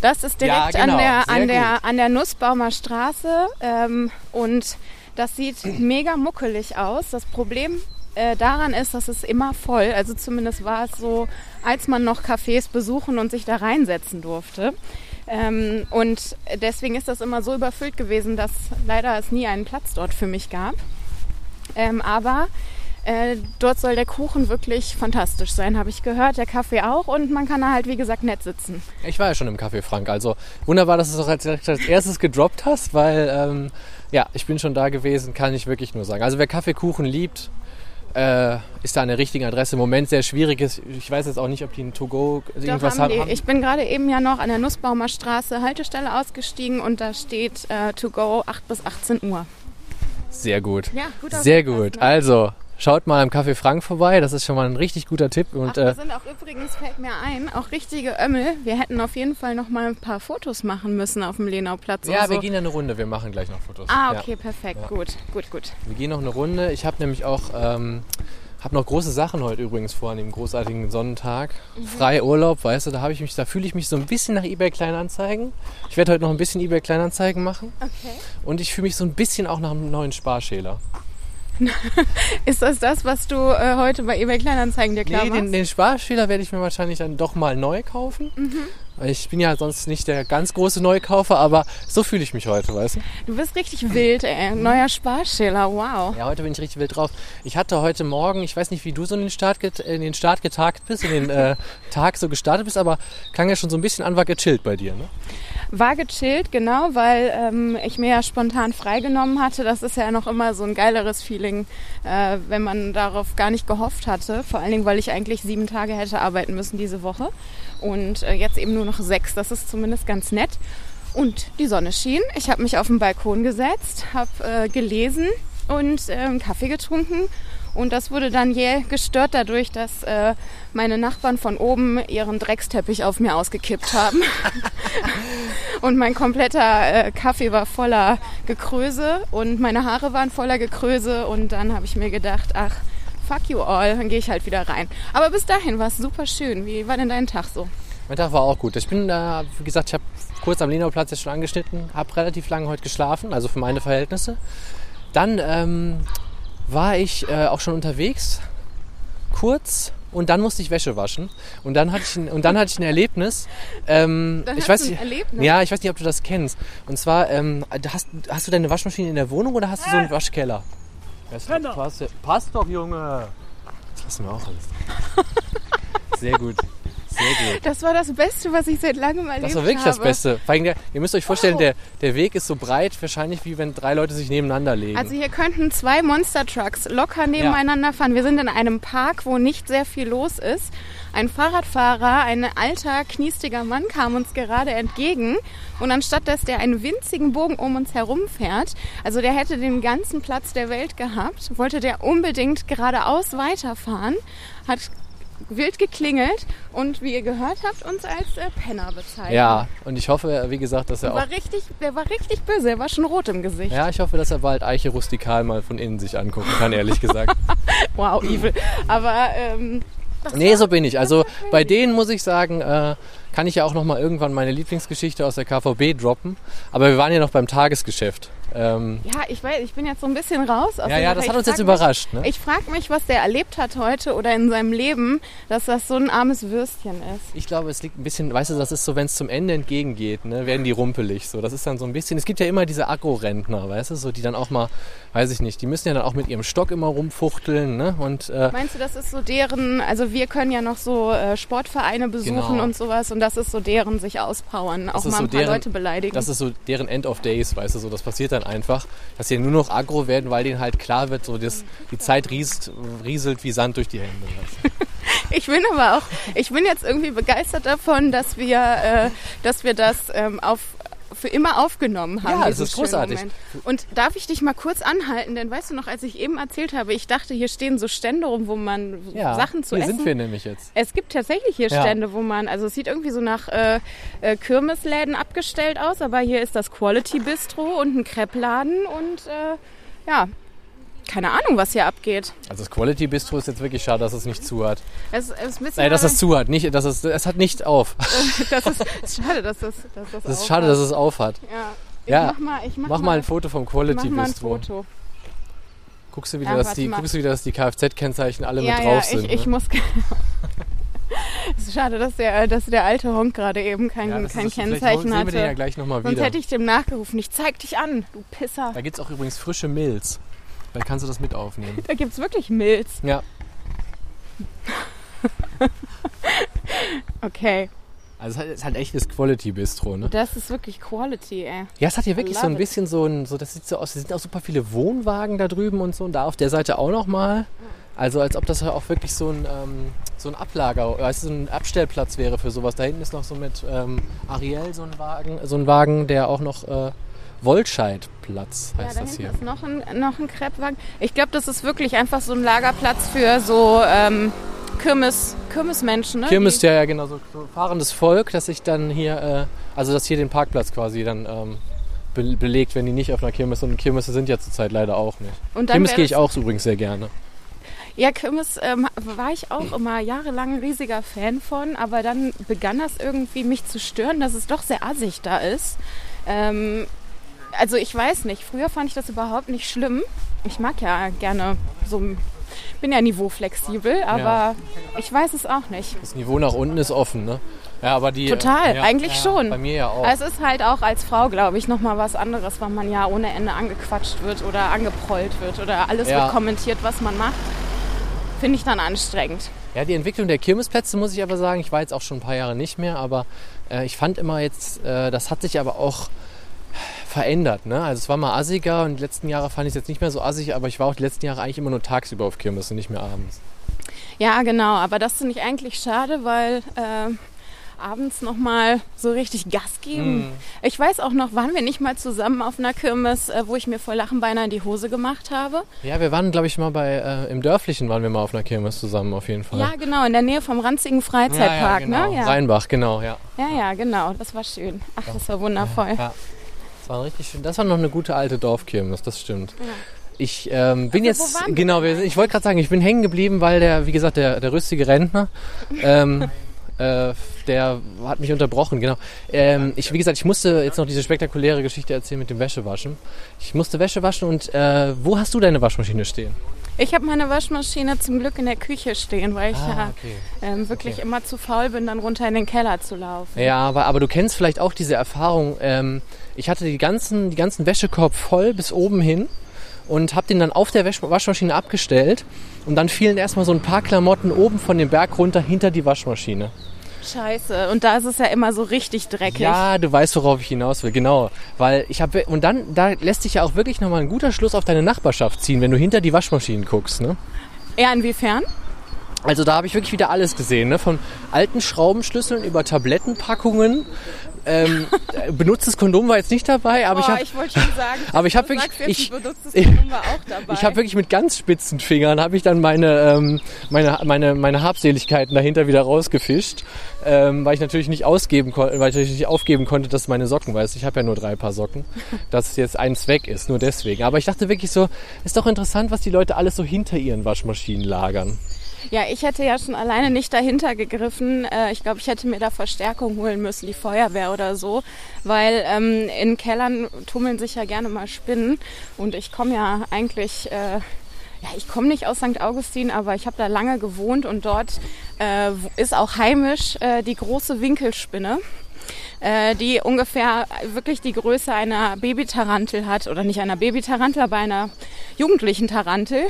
Das ist direkt Ja, genau, an, der, sehr an, der, gut. an der Nussbaumer Straße ähm, und das sieht mega muckelig aus. Das Problem äh, daran ist, dass es immer voll, also zumindest war es so, als man noch Cafés besuchen und sich da reinsetzen durfte. Ähm, und deswegen ist das immer so überfüllt gewesen, dass leider es nie einen Platz dort für mich gab. Ähm, aber äh, dort soll der Kuchen wirklich fantastisch sein, habe ich gehört. Der Kaffee auch und man kann da halt, wie gesagt, nett sitzen. Ich war ja schon im Café Frank, also wunderbar, dass du es auch als, als erstes gedroppt hast, weil ähm, ja, ich bin schon da gewesen, kann ich wirklich nur sagen. Also wer Kaffeekuchen liebt, äh, ist da an der richtigen Adresse. Im Moment sehr schwierig ist. Ich weiß jetzt auch nicht, ob die ein To-Go irgendwas haben haben. Ich bin gerade eben ja noch an der Nussbaumer Straße Haltestelle ausgestiegen und da steht äh, to go 8 bis 18 Uhr. Sehr gut. Ja, gut Sehr gut. ne? Also, schaut mal am Café Frank vorbei. Das ist schon mal ein richtig guter Tipp. Ach, Und da äh, sind auch übrigens, fällt mir ein, auch richtige Ömmel. Wir hätten auf jeden Fall noch mal ein paar Fotos machen müssen auf dem Lenauplatz. ja, und wir so. gehen ja eine Runde. Wir machen gleich noch Fotos. Ah, Ja. okay, perfekt. Gut, gut, gut. Wir gehen noch eine Runde. Ich habe nämlich auch ähm, hab noch große Sachen heute übrigens vor an dem großartigen Sonnentag. Mhm. Frei Urlaub, weißt du, da habe ich mich, da fühle ich mich so ein bisschen nach eBay Kleinanzeigen. Ich werde heute noch ein bisschen eBay Kleinanzeigen machen Okay. und ich fühle mich so ein bisschen auch nach einem neuen Sparschäler. Ist das das, was du äh, heute bei eBay Kleinanzeigen dir klar Nee, machst? den, den Sparschäler werde ich mir wahrscheinlich dann doch mal neu kaufen. Mhm. Ich bin ja sonst nicht der ganz große Neukaufer, aber so fühle ich mich heute, weißt du? Du bist richtig wild, ey. Neuer Sparschäler, wow. Ja, heute bin ich richtig wild drauf. Ich hatte heute Morgen, ich weiß nicht, wie du so in den Start, get, in den Start getagt bist, in den äh, Tag so gestartet bist, aber klang ja schon so ein bisschen an, war gechillt bei dir, ne? War gechillt, genau, weil ähm, ich mir ja spontan freigenommen hatte. Das ist ja noch immer so ein geileres Feeling, äh, wenn man darauf gar nicht gehofft hatte. Vor allen Dingen, weil ich eigentlich sieben Tage hätte arbeiten müssen diese Woche. Und äh, jetzt eben nur noch sechs. Das ist zumindest ganz nett. Und die Sonne schien. Ich habe mich auf den Balkon gesetzt, habe äh, gelesen und äh, Kaffee getrunken. Und das wurde dann jäh gestört dadurch, dass äh, meine Nachbarn von oben ihren Drecksteppich auf mir ausgekippt haben. Und mein kompletter äh, Kaffee war voller Gekröse und meine Haare waren voller Gekröse. Und dann habe ich mir gedacht, ach, fuck you all, dann gehe ich halt wieder rein. Aber bis dahin war es super schön. Wie war denn dein Tag so? Mein Tag war auch gut. Ich bin da, wie gesagt, ich habe kurz am Lenauplatz jetzt schon angeschnitten, habe relativ lange heute geschlafen, also für meine Verhältnisse. Dann ähm, war ich äh, auch schon unterwegs, kurz, und dann musste ich Wäsche waschen. Und dann hatte ich ein, und dann hatte ich ein Erlebnis. Ähm, Dann ich weiß du ein Erlebnis? Ja, ich weiß nicht, ob du das kennst. Und zwar, ähm, hast, hast du deine Waschmaschine in der Wohnung oder hast du so einen Waschkeller? Das passt, passt doch, Junge. Das lassen wir auch alles. Sehr gut. Sehr gut. Das war das Beste, was ich seit langem erlebt habe. Das war wirklich habe. das Beste. Der, ihr müsst euch vorstellen, wow. der, der Weg ist so breit, wahrscheinlich wie wenn drei Leute sich nebeneinander legen. Also hier könnten zwei Monster Trucks locker nebeneinander ja. fahren. Wir sind in einem Park, wo nicht sehr viel los ist. Ein Fahrradfahrer, ein alter, kniestiger Mann kam uns gerade entgegen und anstatt dass der einen winzigen Bogen um uns herum fährt, also der hätte den ganzen Platz der Welt gehabt, wollte der unbedingt geradeaus weiterfahren, hat wild geklingelt und wie ihr gehört habt, uns als äh, Penner bezeichnet. Ja, und ich hoffe, wie gesagt, dass er war auch... Richtig, der war richtig böse, er war schon rot im Gesicht. Ja, ich hoffe, dass er bald Eiche rustikal mal von innen sich angucken kann, ehrlich gesagt. wow, evil. Aber... Ähm, nee, so bin ich. Also bei denen muss ich sagen, äh, kann ich ja auch noch mal irgendwann meine Lieblingsgeschichte aus der KVB droppen. Aber wir waren ja noch beim Tagesgeschäft. Ähm ja, ich weiß, ich bin jetzt so ein bisschen raus. ja, ja, das hat uns jetzt überrascht. Mich, ne? Ich frage mich, was der erlebt hat heute oder in seinem Leben, dass das so ein armes Würstchen ist. Ich glaube, es liegt ein bisschen, weißt du, das ist so, wenn es zum Ende entgegengeht, ne, werden die rumpelig. So, das ist dann so ein bisschen. Es gibt ja immer diese Agro-Rentner, weißt du, so die dann auch mal, weiß ich nicht, die müssen ja dann auch mit ihrem Stock immer rumfuchteln. Ne? Und, äh Meinst du, das ist so deren? Also wir können ja noch so äh, Sportvereine besuchen genau. und sowas und das ist so deren sich auspowern, das auch mal ein paar deren, Leute beleidigen. Das ist so deren End of Days, weißt du, so das passiert dann einfach, dass sie nur noch aggro werden, weil denen halt klar wird, so das, die Zeit riest, rieselt wie Sand durch die Hände. ich bin aber auch, ich bin jetzt irgendwie begeistert davon, dass wir, äh, dass wir das ähm, auf für immer aufgenommen haben. Ja, das ist großartig. Und darf ich dich mal kurz anhalten? Denn weißt du noch, als ich eben erzählt habe, ich dachte, hier stehen so Stände rum, wo man ja, Sachen zu hier essen. sind wir nämlich jetzt. Es gibt tatsächlich hier ja. Stände, wo man, also es sieht irgendwie so nach äh, äh, Kirmesläden abgestellt aus, aber hier ist das Quality Bistro und ein Kreppladen und äh, ja, keine Ahnung, was hier abgeht. Also das Quality Bistro ist jetzt wirklich schade, dass es nicht zu hat. Es, es ist ein Nein, dass es zu hat, nicht, dass es, es hat nicht auf. das ist schade, dass es, dass das, das ist schade, hat. dass es auf hat. Ja. Ich ja. mach mal, ich mach, mach mal, mal ein Foto vom Quality mach Bistro. Mal ein Foto. Guckst du wieder, ja, dass die, guckst du wieder, dass die Kfz-Kennzeichen alle ja, mit drauf ja, sind? Ich, ne? ich muss. Es ist schade, dass der, dass der alte Honk gerade eben kein, ja, kein Kennzeichen hatte. Wir den ja gleich noch mal Sonst hätte ich dem nachgerufen. Ich zeig dich an, du Pisser. Da gibt es auch übrigens frische Milz. Vielleicht kannst du das mit aufnehmen. Da gibt es wirklich Milz. Ja. okay. Also es ist halt echtes Quality Bistro, ne? Das ist wirklich Quality, ey. Ja, es hat hier wirklich so ein it. bisschen so ein, so das sieht so aus, es sind auch super viele Wohnwagen da drüben und so und da auf der Seite auch nochmal. Also als ob das auch wirklich so ein, ähm, so ein Ablager, weißt du, so ein Abstellplatz wäre für sowas. Da hinten ist noch so mit ähm, Ariel so ein Wagen, so ein Wagen, der auch noch äh, Wollscheidplatz heißt ja, das hier. ist noch ein, noch ein Kreppwagen. Ich glaube, das ist wirklich einfach so ein Lagerplatz für so ähm, Kirmes, Kirmesmenschen. Ne? Kirmes, ja, ja, genau, so, so fahrendes Volk, dass sich dann hier, äh, also dass hier den Parkplatz quasi dann ähm, be belegt, wenn die nicht auf einer Kirmes und Kirmesse sind ja zurzeit leider auch nicht. Und Kirmes gehe ich auch übrigens sehr gerne. Ja, Kirmes ähm, war ich auch immer jahrelang ein riesiger Fan von, aber dann begann das irgendwie mich zu stören, dass es doch sehr assig da ist. Ähm, also ich weiß nicht, früher fand ich das überhaupt nicht schlimm. Ich mag ja gerne so, bin ja niveauflexibel, aber ja. ich weiß es auch nicht. Das Niveau nach unten ist offen, ne? Ja, aber die. Total, ja, eigentlich ja, schon. Bei mir ja auch. Es ist halt auch als Frau, glaube ich, nochmal was anderes, weil man ja ohne Ende angequatscht wird oder angeprollt wird oder alles wird kommentiert, was man macht. Finde ich dann anstrengend. Ja, die Entwicklung der Kirmesplätze muss ich aber sagen, ich war jetzt auch schon ein paar Jahre nicht mehr, aber äh, ich fand immer jetzt, äh, das hat sich aber auch verändert. Ne? Also es war mal assiger und die letzten Jahre fand ich es jetzt nicht mehr so assig, aber ich war auch die letzten Jahre eigentlich immer nur tagsüber auf Kirmes und nicht mehr abends. Ja, genau, aber das finde ich eigentlich schade, weil äh, abends nochmal so richtig Gas geben. Mm. Ich weiß auch noch, waren wir nicht mal zusammen auf einer Kirmes, äh, wo ich mir vor Lachen beinahe in die Hose gemacht habe? Ja, wir waren, glaube ich, mal bei, äh, im Dörflichen waren wir mal auf einer Kirmes zusammen auf jeden Fall. Ja, genau, in der Nähe vom ranzigen Freizeitpark, ja, ja, genau. ne? Ja. Rheinbach, genau, ja. Ja, ja, genau, das war schön. Ach, das war wundervoll. Ja, Das war richtig schön. Das war noch eine gute alte Dorfkirmes, das stimmt. Ja. Ich ähm, bin also, jetzt, genau, ich wollte gerade sagen, ich bin hängen geblieben, weil der, wie gesagt, der, der rüstige Rentner, ähm, äh, der hat mich unterbrochen, genau. Ähm, ich, wie gesagt, ich musste jetzt noch diese spektakuläre Geschichte erzählen mit dem Wäschewaschen. Ich musste Wäsche waschen und äh, wo hast du deine Waschmaschine stehen? Ich habe meine Waschmaschine zum Glück in der Küche stehen, weil ich ah, ja okay. ähm, wirklich okay. immer zu faul bin, dann runter in den Keller zu laufen. Ja, aber, aber du kennst vielleicht auch diese Erfahrung. Ähm, ich hatte die ganzen, die ganzen Wäschekorb voll bis oben hin und habe den dann auf der Waschmaschine abgestellt und dann fielen erstmal so ein paar Klamotten oben von dem Berg runter hinter die Waschmaschine. Scheiße, und da ist es ja immer so richtig dreckig. Ja, du weißt, worauf ich hinaus will, genau. Weil ich habe, und dann, da lässt sich ja auch wirklich nochmal ein guter Schluss auf deine Nachbarschaft ziehen, wenn du hinter die Waschmaschinen guckst, ne? Ja, inwiefern? Also da habe ich wirklich wieder alles gesehen, ne? von alten Schraubenschlüsseln über Tablettenpackungen. Ähm, benutztes Kondom war jetzt nicht dabei, aber oh, ich habe. Ich wollte schon sagen, aber ich habe wirklich, ich, ich, ich habe wirklich mit ganz spitzen Fingern habe ich dann meine ähm, meine meine meine Habseligkeiten dahinter wieder rausgefischt, ähm, weil ich natürlich nicht ausgeben konnte, weil ich natürlich nicht aufgeben konnte, dass meine Socken, weißt, ich habe ja nur drei Paar Socken, dass jetzt eins weg ist, nur deswegen. Aber ich dachte wirklich so, ist doch interessant, was die Leute alles so hinter ihren Waschmaschinen lagern. Ja, ich hätte ja schon alleine nicht dahinter gegriffen. Äh, ich glaube, ich hätte mir da Verstärkung holen müssen, die Feuerwehr oder so, weil ähm, in Kellern tummeln sich ja gerne mal Spinnen und ich komme ja eigentlich... Äh, ja, ich komme nicht aus St. Augustin, aber ich habe da lange gewohnt und dort äh, ist auch heimisch äh, die große Winkelspinne äh, die ungefähr wirklich die Größe einer Babytarantel hat oder nicht einer Babytarantel, aber einer jugendlichen Tarantel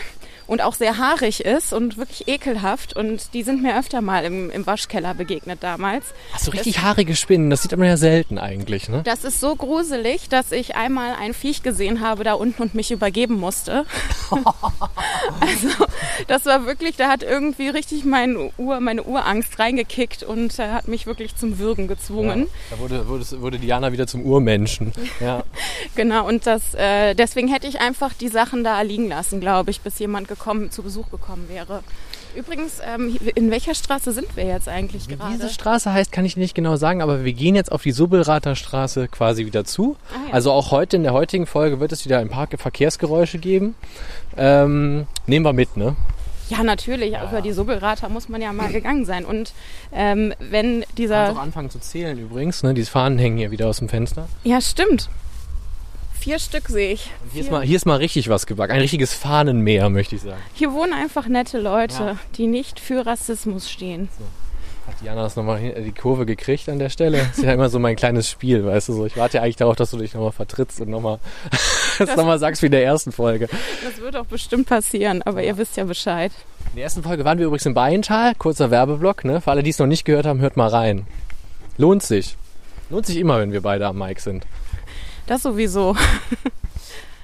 und auch sehr haarig ist und wirklich ekelhaft. Und die sind mir öfter mal im, im Waschkeller begegnet damals. Hast du richtig das, haarige Spinnen? Das sieht man ja selten eigentlich, ne? Das ist so gruselig, dass ich einmal ein Viech gesehen habe da unten und mich übergeben musste. also das war wirklich, da hat irgendwie richtig mein Ur, meine Urangst reingekickt und äh, hat mich wirklich zum Würgen gezwungen. Ja, da wurde, wurde, wurde Diana wieder zum Urmenschen. Ja. genau, und das, äh, deswegen hätte ich einfach die Sachen da liegen lassen, glaube ich, bis jemand gekommen, zu Besuch gekommen wäre. Übrigens, ähm, in welcher Straße sind wir jetzt eigentlich Wie gerade? diese Straße heißt, kann ich nicht genau sagen, aber wir gehen jetzt auf die Subbelrater Straße quasi wieder zu. Ah, ja. Also auch heute in der heutigen Folge wird es wieder ein paar Verkehrsgeräusche geben. Ähm, nehmen wir mit, ne? Ja, natürlich. Ja. Über die Subbelrater muss man ja mal gegangen sein. Und ähm, wenn dieser... Kannst auch anfangen zu zählen übrigens. Ne? Die Fahnen hängen hier wieder aus dem Fenster. Ja, stimmt. Vier Stück sehe ich. Hier ist, mal, hier ist mal richtig was gewagt. Ein richtiges Fahnenmeer, möchte ich sagen. Hier wohnen einfach nette Leute, ja. die nicht für Rassismus stehen. So. Hat Jana das nochmal die Kurve gekriegt an der Stelle? Das ist ja immer so mein kleines Spiel, weißt du so. Ich warte ja eigentlich darauf, dass du dich nochmal vertrittst und nochmal das nochmal sagst wie in der ersten Folge. Das wird auch bestimmt passieren, aber ja. ihr wisst ja Bescheid. In der ersten Folge waren wir übrigens im Bayental, kurzer Werbeblock, ne? Für alle, die es noch nicht gehört haben, hört mal rein. Lohnt sich. Lohnt sich immer, wenn wir beide am Mic sind. Das sowieso.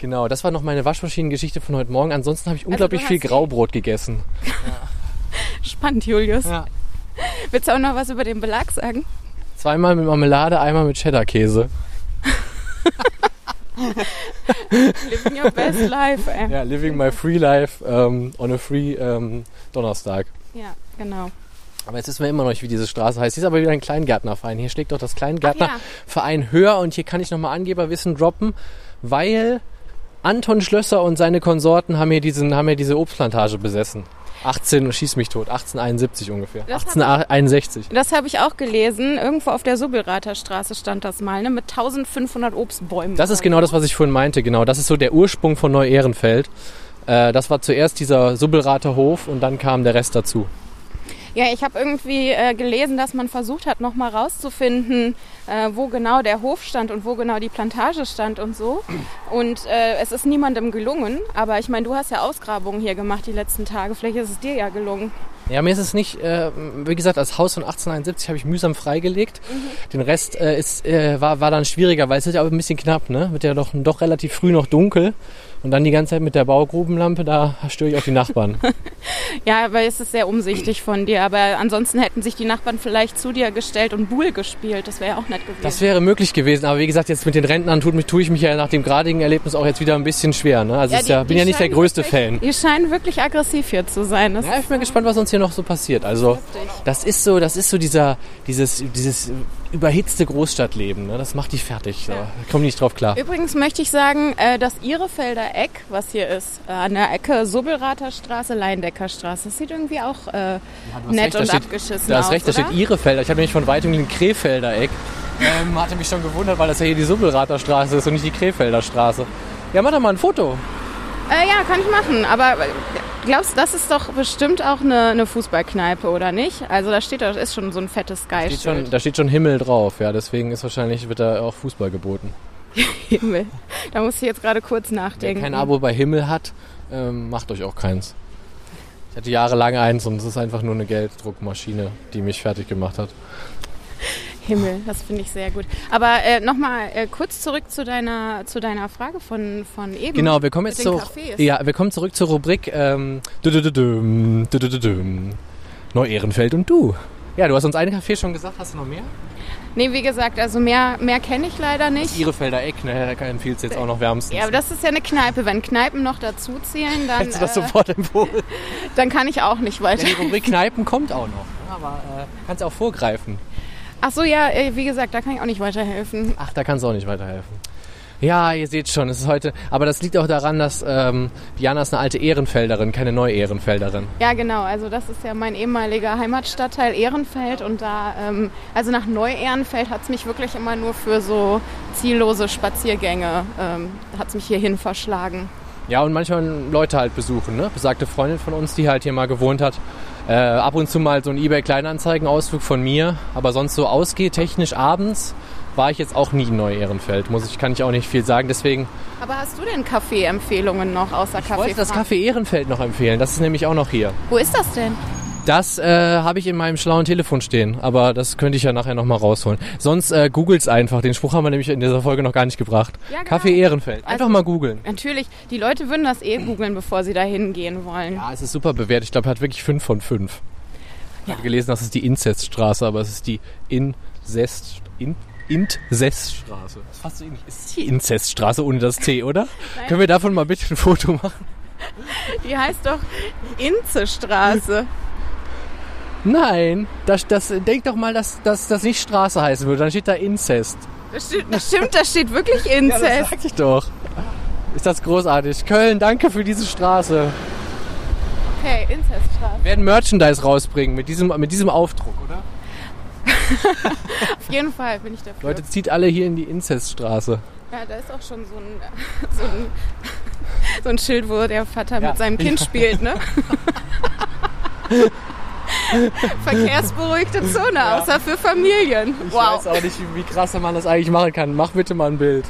Genau, das war noch meine Waschmaschinengeschichte von heute Morgen. Ansonsten habe ich also unglaublich also viel Graubrot gegessen. Ja. Spannend, Julius. Ja. Willst du auch noch was über den Belag sagen? Zweimal mit Marmelade, einmal mit Cheddar-Käse. living your best life, ey. Ja, living my free life um, on a free um, Donnerstag. Ja, genau. Aber jetzt wissen wir immer noch nicht, wie diese Straße heißt. Hier ist aber wieder ein Kleingärtnerverein. Hier schlägt doch das Kleingärtnerverein ja. höher. Und hier kann ich nochmal Angeberwissen droppen, weil Anton Schlösser und seine Konsorten haben hier, diesen, haben hier diese Obstplantage besessen. 18, schieß mich tot, 1871 ungefähr. Das 1861. Hab, das habe ich auch gelesen. Irgendwo auf der Subbelrater Straße stand das mal, ne? mit 1500 Obstbäumen. Das ist genau das, was ich vorhin meinte, genau. Das ist so der Ursprung von Neu-Ehrenfeld. Äh, das war zuerst dieser Subbelrater Hof und dann kam der Rest dazu. Ja, ich habe irgendwie äh, gelesen, dass man versucht hat, nochmal rauszufinden, äh, wo genau der Hof stand und wo genau die Plantage stand und so. Und äh, es ist niemandem gelungen. Aber ich meine, du hast ja Ausgrabungen hier gemacht die letzten Tage. Vielleicht ist es dir ja gelungen. Ja, mir ist es nicht, äh, wie gesagt, als Haus von 1871 habe ich mühsam freigelegt. Mhm. Den Rest äh, ist, äh, war, war dann schwieriger, weil es ist ja auch ein bisschen knapp, ne? Wird ja doch, doch relativ früh noch dunkel. Und dann die ganze Zeit mit der Baugrubenlampe, da störe ich auch die Nachbarn. ja, aber es ist sehr umsichtig von dir. Aber ansonsten hätten sich die Nachbarn vielleicht zu dir gestellt und Buhl gespielt. Das wäre ja auch nett gewesen. Das wäre möglich gewesen. Aber wie gesagt, jetzt mit den Rentnern tut mich, tue ich mich ja nach dem gradigen Erlebnis auch jetzt wieder ein bisschen schwer. Ne? Also ja, die, ja, bin ja nicht der größte wirklich, Fan. Ihr scheinen wirklich aggressiv hier zu sein. Das ja, ich bin gespannt, was uns hier noch so passiert. Also das ist so, das ist so dieser, dieses, dieses überhitzte Großstadtleben. Ne? Das macht die fertig. Ja. Da komme ich nicht drauf klar. Übrigens möchte ich sagen, äh, das Ihrefelder Eck, was hier ist, äh, an der Ecke Subbelrater Straße, Leindecker Straße, das sieht irgendwie auch äh, nett recht, und steht, abgeschissen aus. Da ist recht, da steht Ihrefelder. Ich habe nämlich von weitem den Krefelder Eck. Ähm, hatte mich schon gewundert, weil das ja hier die Subbelrater Straße ist und nicht die Krefelder Straße. Ja, mach doch mal ein Foto. Äh, ja, kann ich machen. Aber äh, glaubst du, das ist doch bestimmt auch eine, eine Fußballkneipe, oder nicht? Also da steht, da ist schon so ein fettes Sky. Steht schon, da steht schon Himmel drauf, ja. Deswegen ist wahrscheinlich wird da auch Fußball geboten. Himmel. Da muss ich jetzt gerade kurz nachdenken. Wer kein Abo bei Himmel hat, ähm, macht euch auch keins. Ich hatte jahrelang eins und es ist einfach nur eine Gelddruckmaschine, die mich fertig gemacht hat. Himmel, das finde ich sehr gut. Aber äh, nochmal äh, kurz zurück zu deiner, zu deiner Frage von, von eben. Genau, wir kommen jetzt zu, ja, wir kommen zurück zur Rubrik ähm, Neu-Ehrenfeld und du. Ja, du hast uns einen Kaffee schon gesagt, hast du noch mehr? Nee, wie gesagt, also mehr, mehr kenne ich leider nicht. Das Ihrefelder Eck, ne? Da empfiehlt es jetzt auch noch wärmstens. Ja, aber das ist ja eine Kneipe. Wenn Kneipen noch dazu zählen, dann. Hättest du das äh, sofort empfohlen? Dann kann ich auch nicht weiter. Ja, die Rubrik Kneipen kommt auch noch. Aber äh, kannst auch vorgreifen. Ach so, ja, äh, wie gesagt, da kann ich auch nicht weiterhelfen. Ach, da kannst du auch nicht weiterhelfen. Ja, ihr seht schon, es ist heute, aber das liegt auch daran, dass ähm, Diana ist eine alte Ehrenfelderin, keine neue Ehrenfelderin. Ja, genau. Also das ist ja mein ehemaliger Heimatstadtteil Ehrenfeld und da, ähm, also nach Neu-Ehrenfeld hat es mich wirklich immer nur für so ziellose Spaziergänge, ähm, hat es mich hierhin verschlagen. Ja, und manchmal Leute halt besuchen, ne? Besagte Freundin von uns, die halt hier mal gewohnt hat. Äh, ab und zu mal so ein Ebay-Kleinanzeigen-Ausflug von mir, aber sonst so ausgeht technisch abends war ich jetzt auch nie in Neu-Ehrenfeld. Muss ich, kann ich auch nicht viel sagen. Deswegen. Aber hast du denn Kaffee-Empfehlungen noch außer Kaffee? Ich wollte das Café Ehrenfeld noch empfehlen. Das ist nämlich auch noch hier. Wo ist das denn? Das äh, habe ich in meinem schlauen Telefon stehen, aber das könnte ich ja nachher nochmal rausholen. Sonst äh, googelt's einfach. Den Spruch haben wir nämlich in dieser Folge noch gar nicht gebracht. Ja, genau. Café Ehrenfeld. Einfach also, mal googeln. Natürlich, die Leute würden das eh googeln, bevor sie da hingehen wollen. Ja, es ist super bewertet. Ich glaube, er hat wirklich 5 von 5. Ich ja. habe gelesen, das ist die Inzeststraße, aber es ist die Inzest... In Inzeststraße. Das ist fast so ähnlich. Ist die Inzeststraße ohne das T, oder? Können wir davon mal bitte ein Foto machen? Die heißt doch Inzestraße. Nein, das, das, denk doch mal, dass, dass das nicht Straße heißen würde. Dann steht da Inzest. Das, steht, das stimmt, da steht wirklich Inzest. Ja, das sag ich doch. Ist das großartig. Köln, danke für diese Straße. Okay, Inzeststraße. Wir werden Merchandise rausbringen mit diesem, mit diesem Aufdruck, oder? Auf jeden Fall bin ich dafür. Leute, zieht alle hier in die Inzeststraße. Ja, da ist auch schon so ein, so ein, so ein Schild, wo der Vater ja. mit seinem Kind spielt, ne? Verkehrsberuhigte Zone, ja. außer für Familien. Ich wow. weiß auch nicht, wie, wie krass man das eigentlich machen kann. Mach bitte mal ein Bild.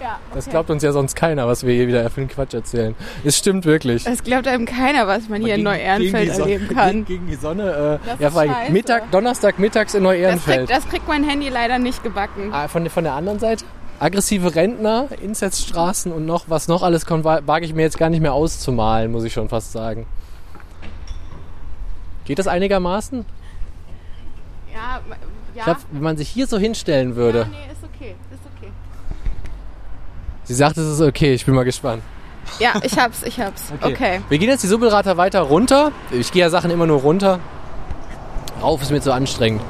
Ja, okay. Das glaubt uns ja sonst keiner, was wir hier wieder für einen Quatsch erzählen. Es stimmt wirklich. Es glaubt einem keiner, was man hier in Neu-Ehrenfeld erleben kann. Gegen, die Sonne. Äh, ja, vor allem Mittag, Donnerstag mittags in Neu-Ehrenfeld. Das, das, kriegt mein Handy leider nicht gebacken. Ah, von, von der anderen Seite? aggressive Rentner, Insetzstraßen und noch was noch alles kommt, wage ich mir jetzt gar nicht mehr auszumalen, muss ich schon fast sagen. Geht das einigermaßen? Ja, ja. Ich glaube, wenn man sich hier so hinstellen würde. Ja, nee, ist okay, ist okay. Sie sagt, es ist okay, ich bin mal gespannt. Ja, ich hab's, ich hab's. Okay. okay. Wir gehen jetzt die Subbelrater weiter runter. Ich gehe ja Sachen immer nur runter. Rauf ist mir zu anstrengend.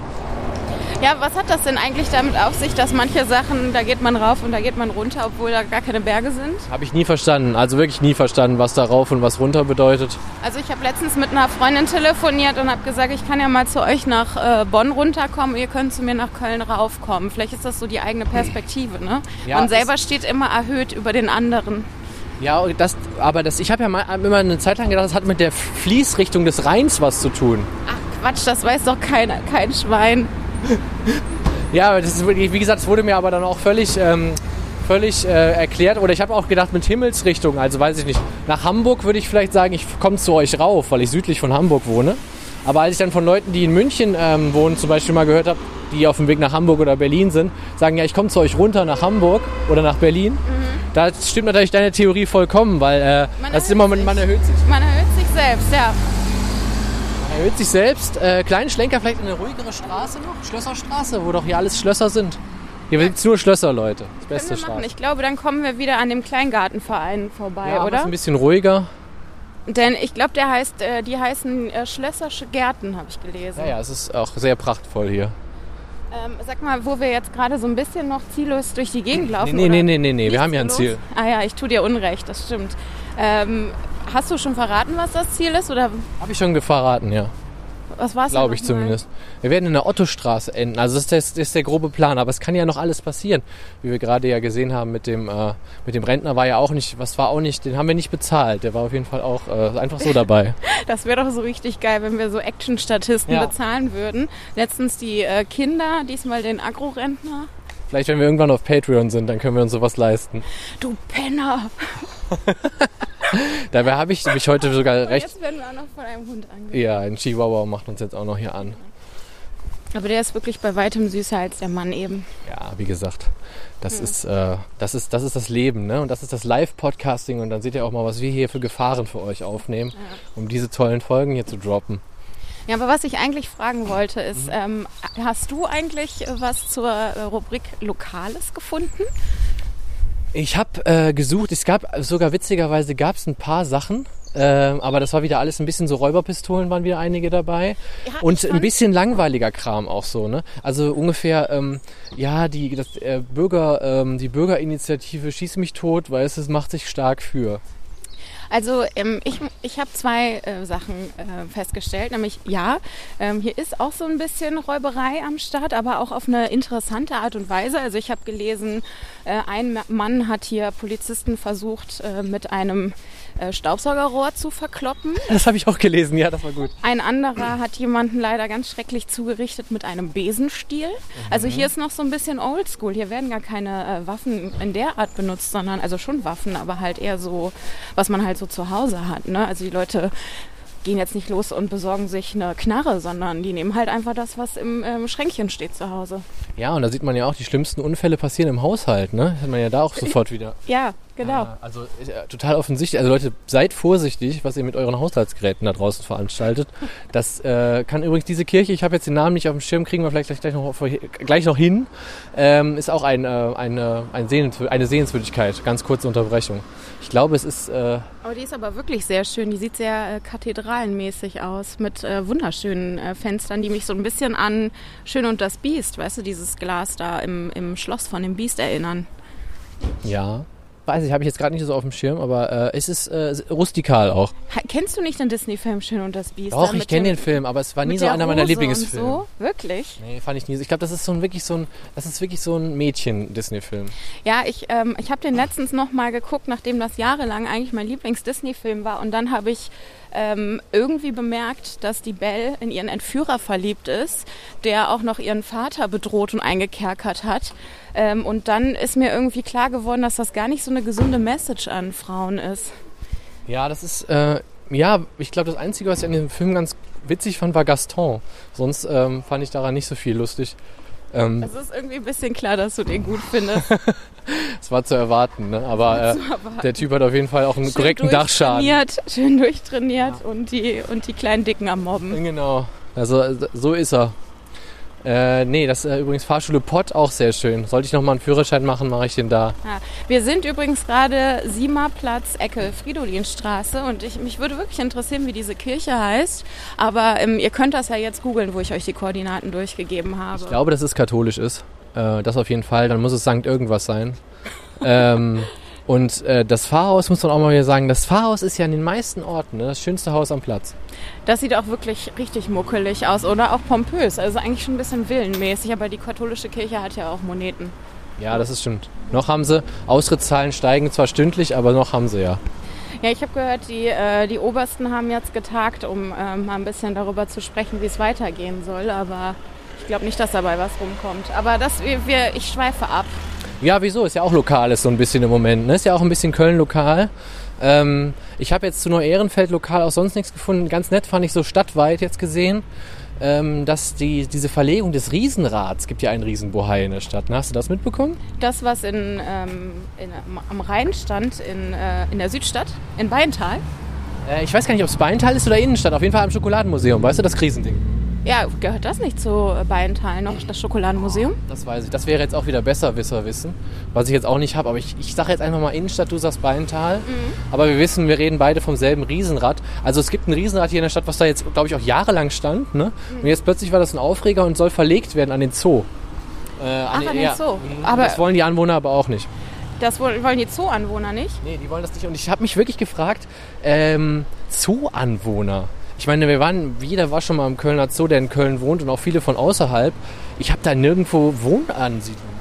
Ja, was hat das denn eigentlich damit auf sich, dass manche Sachen, da geht man rauf und da geht man runter, obwohl da gar keine Berge sind? Habe ich nie verstanden, also wirklich nie verstanden, was da rauf und was runter bedeutet. Also ich habe letztens mit einer Freundin telefoniert und habe gesagt, ich kann ja mal zu euch nach äh, Bonn runterkommen, ihr könnt zu mir nach Köln raufkommen. Vielleicht ist das so die eigene Perspektive, ne? Ja, man selber steht immer erhöht über den anderen. Ja, das, aber das, ich habe ja mal, immer eine Zeit lang gedacht, das hat mit der Fließrichtung des Rheins was zu tun. Ach Quatsch, das weiß doch keiner, kein Schwein ja, das ist, wie gesagt, es wurde mir aber dann auch völlig, ähm, völlig äh, erklärt. Oder ich habe auch gedacht mit Himmelsrichtung, also weiß ich nicht. Nach Hamburg würde ich vielleicht sagen, ich komme zu euch rauf, weil ich südlich von Hamburg wohne. Aber als ich dann von Leuten, die in München ähm, wohnen, zum Beispiel mal gehört habe, die auf dem Weg nach Hamburg oder Berlin sind, sagen, ja, ich komme zu euch runter nach Hamburg oder nach Berlin. Mhm. Da stimmt natürlich deine Theorie vollkommen, weil äh, das ist immer, man, man erhöht sich. Man erhöht sich selbst, ja erhöht sich selbst. Äh, kleinen Schlenker vielleicht in eine ruhigere Straße noch. Schlösserstraße, wo doch hier alles Schlösser sind. Hier gibt es nur Schlösser, Leute. Das beste Straße. Ich glaube, dann kommen wir wieder an dem Kleingartenverein vorbei, ja, oder? Ist ein bisschen ruhiger. Denn ich glaube, der heißt, äh, die heißen äh, Schlössersche Gärten, habe ich gelesen. Ja, ja, es ist auch sehr prachtvoll hier. Ähm, sag mal, wo wir jetzt gerade so ein bisschen noch ziellos durch die Gegend laufen. Nee, nee, nee, nee, nee, wir haben ja ein Ziel. Ah ja, ich tue dir Unrecht, das stimmt. Ähm, hast du schon verraten, was das Ziel ist? Habe ich schon verraten, ja. Was war es? Glaube ich zumindest. Wir werden in der Ottostraße enden. Also das ist, der, das ist, der, grobe Plan. Aber es kann ja noch alles passieren. Wie wir gerade ja gesehen haben mit dem, äh, mit dem Rentner war ja auch nicht, was war auch nicht, den haben wir nicht bezahlt. Der war auf jeden Fall auch äh, einfach so dabei. das wäre doch so richtig geil, wenn wir so Action-Statisten ja. bezahlen würden. Letztens die äh, Kinder, diesmal den Agro-Rentner. Vielleicht, wenn wir irgendwann auf Patreon sind, dann können wir uns sowas leisten. Du Penner! Dabei habe ich mich heute sogar recht. Jetzt werden wir auch noch von einem Hund angeguckt. Ja, ein Chihuahua macht uns jetzt auch noch hier an. Aber der ist wirklich bei weitem süßer als der Mann eben. Ja, wie gesagt, das, ist, äh, das, ist, das ist das Leben, ne? Und das ist das Live-Podcasting und dann seht ihr auch mal, was wir hier für Gefahren für euch aufnehmen, um diese tollen Folgen hier zu droppen. Ja, aber was ich eigentlich fragen wollte, ist, ähm, hast du eigentlich was zur äh, Rubrik Lokales gefunden? Ich habe äh, gesucht, es gab sogar witzigerweise gab es ein paar Sachen, ähm, aber das war wieder alles ein bisschen so Räuberpistolen waren wieder einige dabei Ja, und ein bisschen langweiliger Kram auch so, ne? Also ungefähr, ähm, ja die das, äh, Bürger, ähm, die Bürgerinitiative schieß mich tot, weil es macht sich stark für. Also ähm, ich, ich habe zwei äh, Sachen äh, festgestellt, nämlich ja, ähm, hier ist auch so ein bisschen Räuberei am Start, aber auch auf eine interessante Art und Weise. Also ich habe gelesen, äh, ein Ma- Mann hat hier Polizisten versucht, äh, mit einem äh, Staubsaugerrohr zu verkloppen. Das habe ich auch gelesen, ja, das war gut. Ein anderer hat jemanden leider ganz schrecklich zugerichtet mit einem Besenstiel. Also hier ist noch so ein bisschen oldschool. Hier werden gar keine äh, Waffen in der Art benutzt, sondern also schon Waffen, aber halt eher so, was man halt so zu Hause hat. Ne? Also die Leute gehen jetzt nicht los und besorgen sich eine Knarre, sondern die nehmen halt einfach das, was im ähm, Schränkchen steht zu Hause. Ja, und da sieht man ja auch, die schlimmsten Unfälle passieren im Haushalt, ne? Hat man ja da auch sofort wieder. Ja, genau. Ah, Also ja total offensichtlich. Also Leute, seid vorsichtig, was ihr mit euren Haushaltsgeräten da draußen veranstaltet. Das äh, kann übrigens diese Kirche, ich habe jetzt den Namen nicht auf dem Schirm, kriegen wir vielleicht gleich, gleich, noch, gleich noch hin, ähm, ist auch ein, äh, eine, ein Sehenswür eine Sehenswürdigkeit. Ganz kurze Unterbrechung. Ich glaube, es ist... Äh, Aber die ist aber wirklich sehr schön. Die sieht sehr äh, kathedralenmäßig aus mit äh, wunderschönen äh, Fenstern, die mich so ein bisschen an Schön und das Biest, weißt du, dieses Glas da im, im Schloss von dem Biest erinnern. ja, weiß ich, habe ich jetzt gerade nicht so auf dem Schirm, aber äh, es ist äh, rustikal auch. Ha, kennst du nicht den Disney-Film Schön und das Biest? Doch, Da ich kenne den Film, aber es war nie so einer meiner Rose Lieblingsfilme. So? Wirklich? Nee, fand ich nie. so. Ich glaube, das ist so ein wirklich so ein, das ist wirklich so ein Mädchen-Disney-Film. Ja, ich, ähm, ich habe den letztens noch mal geguckt, nachdem das jahrelang eigentlich mein Lieblings-Disney-Film war. Und dann habe ich ähm, irgendwie bemerkt, dass die Belle in ihren Entführer verliebt ist, der auch noch ihren Vater bedroht und eingekerkert hat. Ähm, und dann ist mir irgendwie klar geworden, dass das gar nicht so eine gesunde Message an Frauen ist. Ja, das ist, äh, ja, ich glaube, das Einzige, was ich an diesem Film ganz witzig fand, war Gaston. Sonst ähm, fand ich daran nicht so viel lustig. Ähm, Es ist irgendwie ein bisschen klar, dass du den gut findest. Es war zu erwarten, ne? aber äh, der Typ hat auf jeden Fall auch einen Schön korrekten Dachschaden. Schön durchtrainiert und, die, und die kleinen Dicken am Mobben. Genau, also so ist er. Äh, nee, das ist äh, übrigens Fahrschule Pott auch sehr schön. Sollte ich nochmal einen Führerschein machen, mache ich den da. Ja, wir sind übrigens gerade Siemerplatz, Ecke Fridolinstraße und ich, mich würde wirklich interessieren, wie diese Kirche heißt. Aber ähm, ihr könnt das ja jetzt googeln, wo ich euch die Koordinaten durchgegeben habe. Ich glaube, dass es katholisch ist. Äh, das auf jeden Fall. Dann muss es Sankt irgendwas sein. ähm, und äh, das Pfarrhaus muss man auch mal wieder sagen, das Pfarrhaus ist ja in den meisten Orten ne, das schönste Haus am Platz. Das sieht auch wirklich richtig muckelig aus oder auch pompös. Also eigentlich schon ein bisschen villenmäßig, aber die katholische Kirche hat ja auch Moneten. Ja, das ist stimmt. Noch haben sie, Austrittszahlen steigen zwar stündlich, aber noch haben sie ja. Ja, ich habe gehört, die, äh, die Obersten haben jetzt getagt, um ähm, mal ein bisschen darüber zu sprechen, wie es weitergehen soll. Aber ich glaube nicht, dass dabei was rumkommt. Aber das, wir, wir, ich schweife ab. Ja, wieso? Ist ja auch lokal, ist so ein bisschen im Moment. Ne? Ist ja auch ein bisschen Köln lokal. Ähm, ich habe jetzt zu Neu-Ehrenfeld lokal auch sonst nichts gefunden. Ganz nett fand ich so stadtweit jetzt gesehen, ähm, dass die, diese Verlegung des Riesenrads, gibt ja einen Riesenbohai in der Stadt. Ne? Hast du das mitbekommen? Das, was in, ähm, in, am Rhein stand, in, äh, in der Südstadt, in Beintal. Äh, ich weiß gar nicht, ob es Beintal ist oder Innenstadt. Auf jeden Fall am Schokoladenmuseum. Weißt du, das Krisending? Ja, gehört das nicht zu Beintal noch, das Schokoladenmuseum? Das weiß ich. Das wäre jetzt auch wieder Besserwisser wissen, was ich jetzt auch nicht habe. Aber ich, ich sage jetzt einfach mal Innenstadt, du sagst Beintal. Aber wir wissen, wir reden beide vom selben Riesenrad. Also es gibt ein Riesenrad hier in der Stadt, was da jetzt, glaube ich, auch jahrelang stand. Ne? Und jetzt plötzlich war das ein Aufreger und soll verlegt werden an den Zoo. Äh, Ach, an den. Zoo. Mhm. Aber- das wollen die Anwohner aber auch nicht. Das wollen wollen die Zooanwohner nicht. Nee, die wollen das nicht. Und ich habe mich wirklich gefragt, ähm, Zoo-Anwohner. Ich meine, wir waren, jeder war schon mal im Kölner Zoo, der in Köln wohnt und auch viele von außerhalb. Ich habe da nirgendwo Wohnansiedlungen.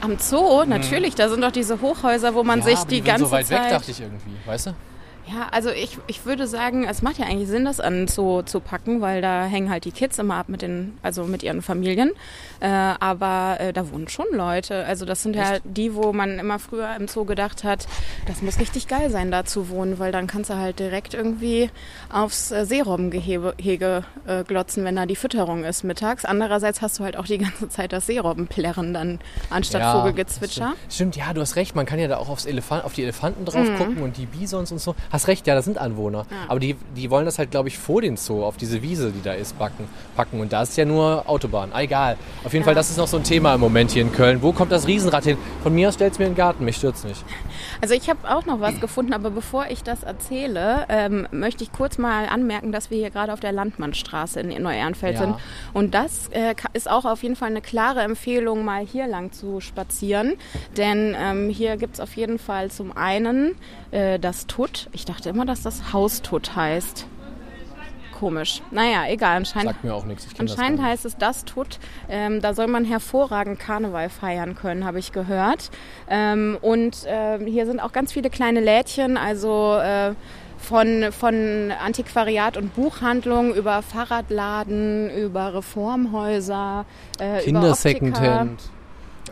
Am Zoo, natürlich, da sind doch diese Hochhäuser, wo man sich aber die sind ganze so weit Zeit... weg, dachte ich irgendwie, weißt du? Ja, also ich, ich würde sagen, es macht ja eigentlich Sinn, das an Zoo zu packen, weil da hängen halt die Kids immer ab mit den, also mit ihren Familien. Äh, aber äh, da wohnen schon Leute. Also das sind Echt? ja die, wo man immer früher im Zoo gedacht hat, das muss richtig geil sein, da zu wohnen, weil dann kannst du halt direkt irgendwie aufs äh, Seerobbengehege äh, glotzen, wenn da die Fütterung ist mittags. Andererseits hast du halt auch die ganze Zeit das Seerobbenplärren dann anstatt ja, Vogelgezwitscher. Stimmt. stimmt. ja, du hast recht. Man kann ja da auch aufs Elefant, auf die Elefanten drauf mhm. gucken und die Bisons und so. Hast recht, ja, das sind Anwohner. Ja. Aber die, die wollen das halt, glaube ich, vor den Zoo auf diese Wiese, die da ist, backen, packen. Und da ist ja nur Autobahn. Ah, egal. Auf jeden ja. Fall, das ist noch so ein Thema im Moment hier in Köln. Wo kommt das Riesenrad hin? Von mir aus stellt es mir in den Garten, mich stürzt nicht. Also ich habe auch noch was gefunden, aber bevor ich das erzähle, ähm, möchte ich kurz mal anmerken, dass wir hier gerade auf der Landmannstraße in Neu-Ehrenfeld ja. sind. Und das äh, ist auch auf jeden Fall eine klare Empfehlung, mal hier lang zu spazieren. Denn ähm, hier gibt es auf jeden Fall zum einen äh, das Tutt. Ich dachte immer, dass das Haustutt heißt komisch. Naja, egal. Anscheinend, Sagt mir auch nichts. anscheinend heißt es das Tut. Ähm, da soll man hervorragend Karneval feiern können, habe ich gehört. Ähm, und äh, hier sind auch ganz viele kleine Lädchen, also äh, von, von Antiquariat und Buchhandlung über Fahrradladen, über Reformhäuser, äh, Kinder Secondhand.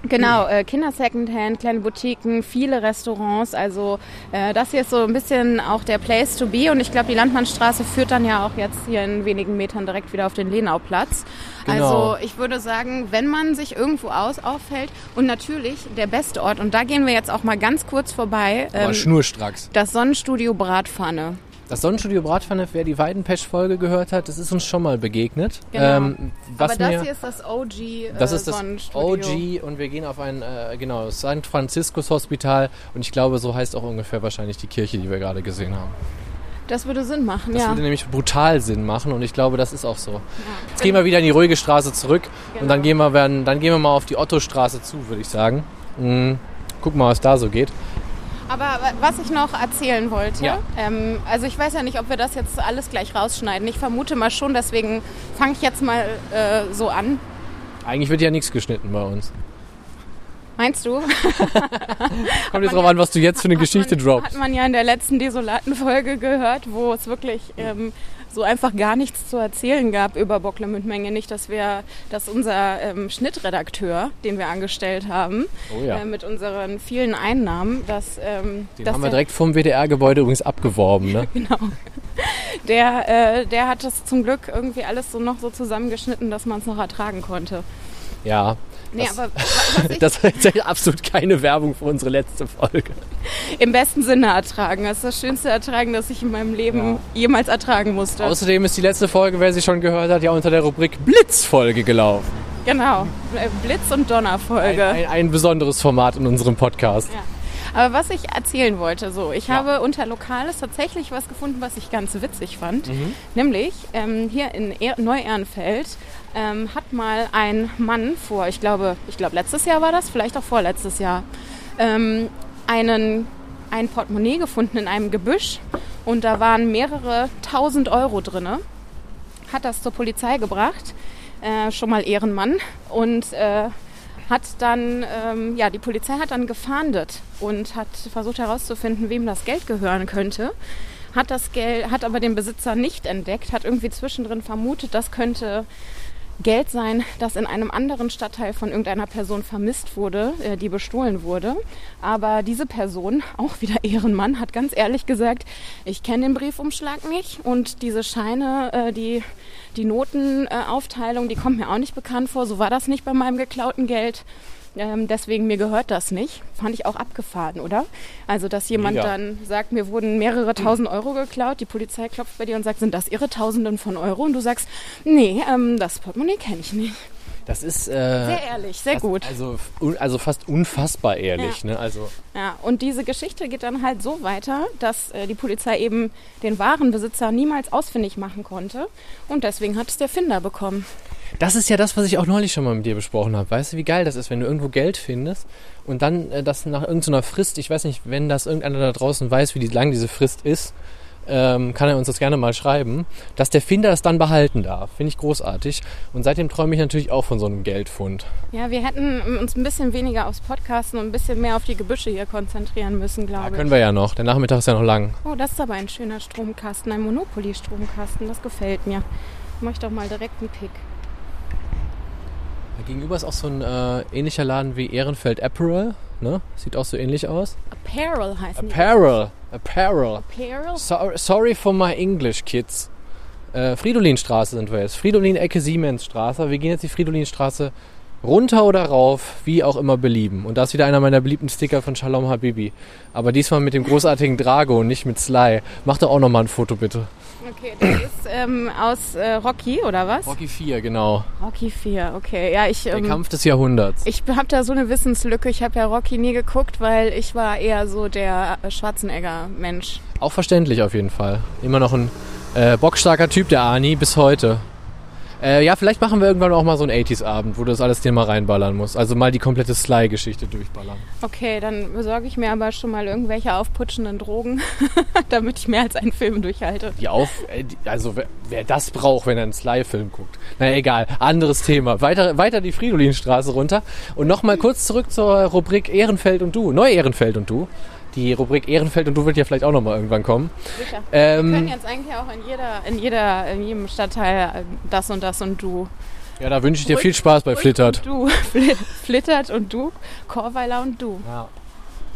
Genau, äh, Kinder Secondhand, kleine Boutiquen, viele Restaurants. Also äh, das hier ist so ein bisschen auch der Place to be. Und ich glaube, die Landmannstraße führt dann ja auch jetzt hier in wenigen Metern direkt wieder auf den Lenauplatz. Genau. Also ich würde sagen, wenn man sich irgendwo aus auffällt und natürlich der beste Ort, und da gehen wir jetzt auch mal ganz kurz vorbei. Ähm, schnurstracks. Das Sonnenstudio Bratpfanne. Das Sonnenstudio Bratpfanne, wer die Weidenpesch-Folge gehört hat, das ist uns schon mal begegnet. Genau. Ähm, Aber das hier ist das OG äh, Das ist das OG und wir gehen auf ein, äh, genau, St. Franziskus Hospital und ich glaube, so heißt auch ungefähr wahrscheinlich die Kirche, die wir gerade gesehen haben. Das würde Sinn machen, das ja. Das würde nämlich brutal Sinn machen und ich glaube, das ist auch so. Ja. Jetzt gehen wir wieder in die ruhige Straße zurück genau. und dann gehen, wir, dann gehen wir mal auf die Otto-Straße zu, würde ich sagen. Mhm. Guck mal, was da so geht. Aber was ich noch erzählen wollte, ja. ähm, also ich weiß ja nicht, ob wir das jetzt alles gleich rausschneiden. Ich vermute mal schon, deswegen fange ich jetzt mal äh, so an. Eigentlich wird ja nichts geschnitten bei uns. Meinst du? Kommt jetzt drauf an, was du jetzt für eine Geschichte man, droppst. Hat man ja in der letzten desolaten Folge gehört, wo es wirklich ähm, so einfach gar nichts zu erzählen gab über Bocklemündmenge. Nicht, dass wir, dass unser ähm, Schnittredakteur, den wir angestellt haben, oh ja. äh, mit unseren vielen Einnahmen, dass, ähm, den dass haben wir direkt vom WDR-Gebäude übrigens abgeworben, ne? genau. Der, äh, der hat das zum Glück irgendwie alles so noch so zusammengeschnitten, dass man es noch ertragen konnte. Ja, Nee, das, aber das ist absolut keine Werbung für unsere letzte Folge. Im besten Sinne ertragen. Das ist das schönste Ertragen, das ich in meinem Leben ja. jemals ertragen musste. Außerdem ist die letzte Folge, wer sie schon gehört hat, ja unter der Rubrik Blitzfolge gelaufen. Genau, Blitz- und Donnerfolge. Ein, ein, ein besonderes Format in unserem Podcast. Ja. Aber was ich erzählen wollte, so, ich ja. habe unter Lokales tatsächlich was gefunden, was ich ganz witzig fand. Mhm. Nämlich ähm, hier in er Neu-Ehrenfeld ähm, hat mal ein Mann vor, ich glaube, ich glaube letztes Jahr war das, vielleicht auch vorletztes Jahr, ähm, einen, ein Portemonnaie gefunden in einem Gebüsch und da waren mehrere tausend Euro drin. Hat das zur Polizei gebracht, äh, schon mal Ehrenmann und äh, hat dann, ähm, ja, die Polizei hat dann gefahndet und hat versucht herauszufinden, wem das Geld gehören könnte. Hat das Geld, hat aber den Besitzer nicht entdeckt, hat irgendwie zwischendrin vermutet, das könnte Geld sein, das in einem anderen Stadtteil von irgendeiner Person vermisst wurde, äh, die bestohlen wurde. Aber diese Person, auch wieder Ehrenmann, hat ganz ehrlich gesagt, ich kenne den Briefumschlag nicht und diese Scheine, äh, die, die Notenaufteilung, die kommt mir auch nicht bekannt vor. So war das nicht bei meinem geklauten Geld. Ähm, deswegen mir gehört das nicht. Fand ich auch abgefahren, oder? Also, dass jemand Mega. dann sagt, mir wurden mehrere tausend Euro geklaut, die Polizei klopft bei dir und sagt, sind das ihre Tausenden von Euro? Und du sagst, nee, ähm, das Portemonnaie kenne ich nicht. Das ist äh, sehr ehrlich, sehr das, gut. Also, also fast unfassbar ehrlich. Ja. Ne? Also ja, und diese Geschichte geht dann halt so weiter, dass äh, die Polizei eben den wahren Besitzer niemals ausfindig machen konnte und deswegen hat es der Finder bekommen. Das ist ja das, was ich auch neulich schon mal mit dir besprochen habe. Weißt du, wie geil das ist, wenn du irgendwo Geld findest und dann äh, das nach irgendeiner Frist, ich weiß nicht, wenn das irgendeiner da draußen weiß, wie lang diese Frist ist, ähm, kann er uns das gerne mal schreiben, dass der Finder es dann behalten darf. Finde ich großartig. Und seitdem träume ich natürlich auch von so einem Geldfund. Ja, wir hätten uns ein bisschen weniger aufs Podcasten und ein bisschen mehr auf die Gebüsche hier konzentrieren müssen, glaube ja, ich. können wir ja noch. Der Nachmittag ist ja noch lang. Oh, das ist aber ein schöner Stromkasten, ein Monopoly-Stromkasten. Das gefällt mir. Mach ich doch mal direkt einen Pick. Gegenüber ist auch so ein äh, ähnlicher Laden wie Ehrenfeld Apparel. Ne? Sieht auch so ähnlich aus. Apparel heißt Apparel. Apparel. Apparel? So, sorry for my English, kids. Äh, Fridolinstraße sind wir jetzt. Fridolin, Ecke Siemensstraße. Wir gehen jetzt die Fridolinstraße runter oder rauf, wie auch immer belieben. Und da ist wieder einer meiner beliebten Sticker von Shalom Habibi. Aber diesmal mit dem großartigen Drago und nicht mit Sly. Mach doch auch nochmal ein Foto, bitte. Okay, das ist ähm, aus äh, Rocky, oder was? Rocky 4, genau. Rocky 4, okay. Ja, ich, ähm, Der Kampf des Jahrhunderts. Ich habe da so eine Wissenslücke. Ich habe ja Rocky nie geguckt, weil ich war eher so der Schwarzenegger-Mensch. Auch verständlich auf jeden Fall. Immer noch ein äh, bockstarker Typ, der Ani, bis heute. Äh, ja, vielleicht machen wir irgendwann auch mal so einen 80s-Abend, wo du das alles dir mal reinballern musst. Also mal die komplette Sly-Geschichte durchballern. Okay, dann besorge ich mir aber schon mal irgendwelche aufputschenden Drogen, damit ich mehr als einen Film durchhalte. Die auf, äh, also wer, wer, das braucht, wenn er einen Sly-Film guckt. Na egal, anderes Thema. Weiter, weiter die Fridolinstraße runter. Und nochmal kurz zurück zur Rubrik Ehrenfeld und du. Neu-Ehrenfeld und du die Rubrik Ehrenfeld und du wird ja vielleicht auch noch mal irgendwann kommen. Sicher. Ähm, Wir können jetzt eigentlich auch in jeder, in jeder, in jedem Stadtteil äh, das und das und du. Ja, da wünsche ich dir viel Spaß bei Flittert. Und du, Flittert und du, Chorweiler und du. Ja.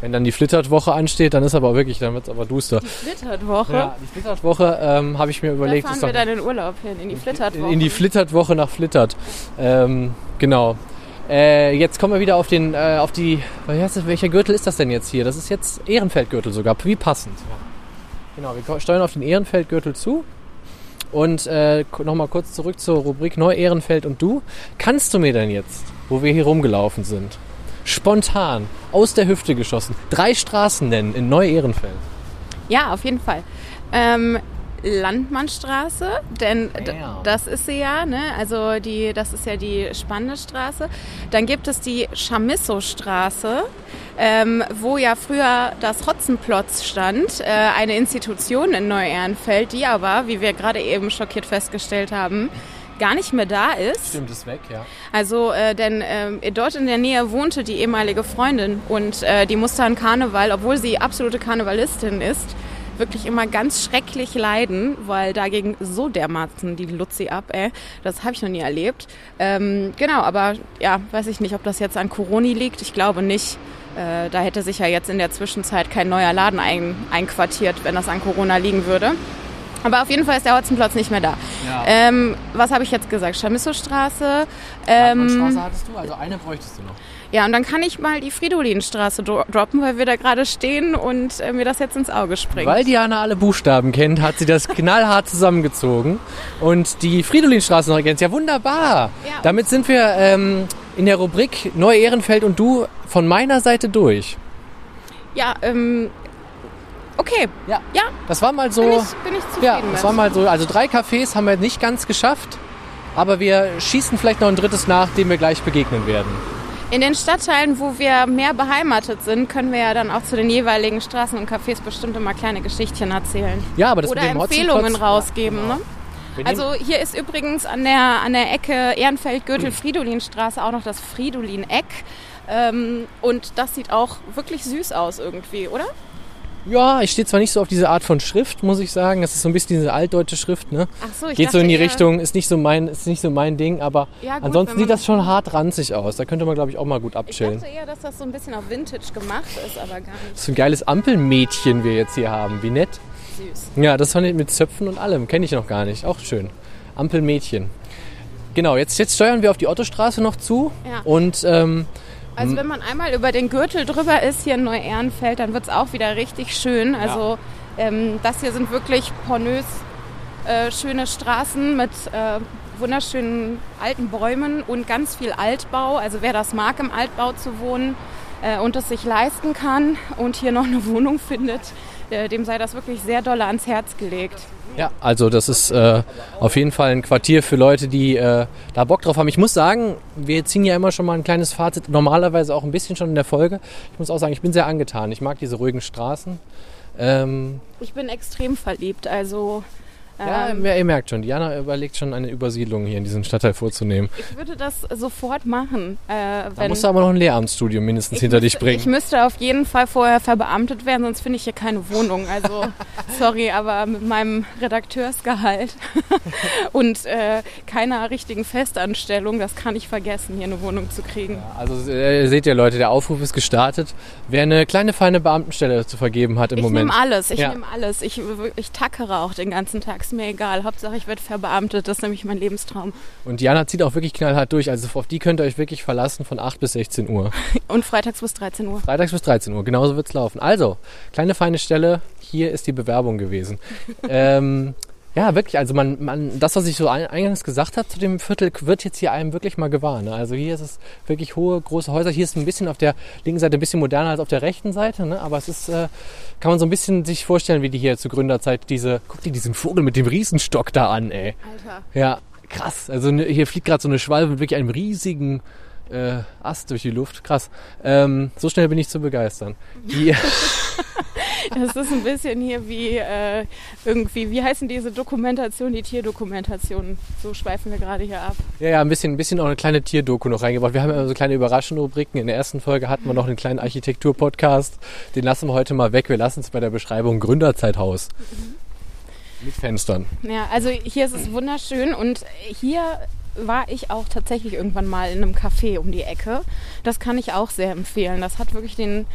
Wenn dann die Flittert-Woche ansteht, dann ist aber wirklich, dann wird es aber duster. Die Flittert-Woche? Ja, die Flittert-Woche ähm, habe ich mir überlegt. Da fahren wir dann in Urlaub hin, in die Flittert-Woche. In, in, die Flittert-Woche nach Flittert. Ähm, genau. Äh, jetzt kommen wir wieder auf den, äh, auf die, das, welcher Gürtel ist das denn jetzt hier? Das ist jetzt Ehrenfeldgürtel sogar, wie passend. Ja. Genau, wir steuern auf den Ehrenfeldgürtel zu. Und äh, nochmal kurz zurück zur Rubrik Neu-Ehrenfeld und du. Kannst du mir denn jetzt, wo wir hier rumgelaufen sind, spontan aus der Hüfte geschossen, drei Straßen nennen in Neu-Ehrenfeld? Ja, auf jeden Fall. Ähm, Landmannstraße, denn das ist sie ja, ne? Also die, das ist ja die spannende Straße. Dann gibt es die Chamisso-Straße, ähm, wo ja früher das Hotzenplotz stand, äh, eine Institution in Neu-Ehrenfeld, die aber, wie wir gerade eben schockiert festgestellt haben, gar nicht mehr da ist. Stimmt, ist weg, ja. Also, äh, denn äh, dort in der Nähe wohnte die ehemalige Freundin und äh, die musste an Karneval, obwohl sie absolute Karnevalistin ist, wirklich immer ganz schrecklich leiden, weil dagegen so dermaßen die Luzi ab, ey. Das habe ich noch nie erlebt. Ähm, genau, aber ja, weiß ich nicht, ob das jetzt an Corona liegt. Ich glaube nicht. Äh, da hätte sich ja jetzt in der Zwischenzeit kein neuer Laden ein, einquartiert, wenn das an Corona liegen würde. Aber auf jeden Fall ist der Hotzenplatz nicht mehr da. Ja. Ähm, was habe ich jetzt gesagt? Chamisso-Straße. Ähm, Straße hattest du, also eine bräuchtest du noch. Ja, und dann kann ich mal die Fridolinstraße dro droppen, weil wir da gerade stehen und äh, mir das jetzt ins Auge springt. Weil Diana alle Buchstaben kennt, hat sie das knallhart zusammengezogen und die Fridolinstraße noch ergänzt. Ja, wunderbar. Ja, Damit sind wir ähm, in der Rubrik Neu-Ehrenfeld und du von meiner Seite durch. Ja, ähm, okay. Ja. ja. Das war mal so. Bin ich, bin ich zufrieden ja, das mit. war mal so. Also drei Cafés haben wir nicht ganz geschafft, aber wir schießen vielleicht noch ein drittes nach, dem wir gleich begegnen werden. In den Stadtteilen, wo wir mehr beheimatet sind, können wir ja dann auch zu den jeweiligen Straßen und Cafés bestimmt immer kleine Geschichtchen erzählen. Ja, aber das Oder Empfehlungen rausgeben. Ja, genau. ne? Also hier ist übrigens an der, an der Ecke Ehrenfeld-Gürtel-Fridolinstraße auch noch das Fridolin-Eck. Ähm, und das sieht auch wirklich süß aus irgendwie, oder? Ja, ich stehe zwar nicht so auf diese Art von Schrift, muss ich sagen. Das ist so ein bisschen diese altdeutsche Schrift, ne? Ach so, ich Geht so in die Richtung, ist nicht so mein, ist nicht so mein Ding, aber ja, gut, ansonsten sieht das schon hart ranzig aus. Da könnte man, glaube ich, auch mal gut abchillen. Ich dachte eher, dass das so ein bisschen auf Vintage gemacht ist, aber gar nicht. Das ist ein geiles Ampelmädchen wir jetzt hier haben. Wie nett. Süß. Ja, das fand ich mit Zöpfen und allem. Kenne ich noch gar nicht. Auch schön. Ampelmädchen. Genau, jetzt, jetzt steuern wir auf die Ottostraße noch zu. Ja. Und ähm, also hm. wenn man einmal über den Gürtel drüber ist hier in Neu-Ehrenfeld, dann wird es auch wieder richtig schön. Also ja. ähm, das hier sind wirklich pornös äh, schöne Straßen mit äh, wunderschönen alten Bäumen und ganz viel Altbau. Also wer das mag, im Altbau zu wohnen äh, und es sich leisten kann und hier noch eine Wohnung findet, äh, dem sei das wirklich sehr doll ans Herz gelegt. Ja, also das ist äh, auf jeden Fall ein Quartier für Leute, die äh, da Bock drauf haben. Ich muss sagen, wir ziehen ja immer schon mal ein kleines Fazit, normalerweise auch ein bisschen schon in der Folge. Ich muss auch sagen, ich bin sehr angetan. Ich mag diese ruhigen Straßen. Ähm, ich bin extrem verliebt, also ja, ähm, ihr merkt schon, Diana überlegt schon eine Übersiedlung hier in diesen Stadtteil vorzunehmen. Ich würde das sofort machen. Äh, da musst du aber noch ein Lehramtsstudium mindestens hinter müsste, dich bringen. Ich müsste auf jeden Fall vorher verbeamtet werden, sonst finde ich hier keine Wohnung. Also, sorry, aber mit meinem Redakteursgehalt und äh, keiner richtigen Festanstellung, das kann ich vergessen, hier eine Wohnung zu kriegen. Ja, also äh, seht ihr Leute, der Aufruf ist gestartet. Wer eine kleine, feine Beamtenstelle zu vergeben hat im ich Moment. Ich nehme alles, ich ja. nehme alles. Ich, ich tackere auch den ganzen Tag ist mir egal. Hauptsache, ich werde verbeamtet. Das ist nämlich mein Lebenstraum. Und Diana zieht auch wirklich knallhart durch. Also auf die könnt ihr euch wirklich verlassen von 8 bis 16 Uhr. Und freitags bis 13 Uhr. Freitags bis 13 Uhr, genauso wird es laufen. Also, kleine feine Stelle. Hier ist die Bewerbung gewesen. ähm, ja, wirklich. Also man, man, das, was ich so eingangs gesagt habe zu dem Viertel, wird jetzt hier einem wirklich mal gewahr. Ne? Also hier ist es wirklich hohe, große Häuser. Hier ist ein bisschen auf der linken Seite ein bisschen moderner als auf der rechten Seite. Ne? Aber es ist, äh, kann man so ein bisschen sich vorstellen, wie die hier zur Gründerzeit diese, guck dir diesen Vogel mit dem Riesenstock da an, ey. Alter. Ja, krass. Also ne, hier fliegt gerade so eine Schwalbe mit wirklich einem riesigen äh, Ast durch die Luft. Krass. Ähm, so schnell bin ich zu begeistern. Die Das ist ein bisschen hier wie äh, irgendwie, wie heißen diese Dokumentation, die Tierdokumentation. So schweifen wir gerade hier ab. Ja, ja, ein bisschen, ein bisschen auch eine kleine Tierdoku noch reingebracht. Wir haben ja so kleine Überraschungsrubriken. In der ersten Folge hatten wir noch einen kleinen Architektur-Podcast. Den lassen wir heute mal weg. Wir lassen es bei der Beschreibung Gründerzeithaus. Mhm. Mit Fenstern. Ja, also hier ist es wunderschön und hier war ich auch tatsächlich irgendwann mal in einem Café um die Ecke. Das kann ich auch sehr empfehlen. Das hat wirklich den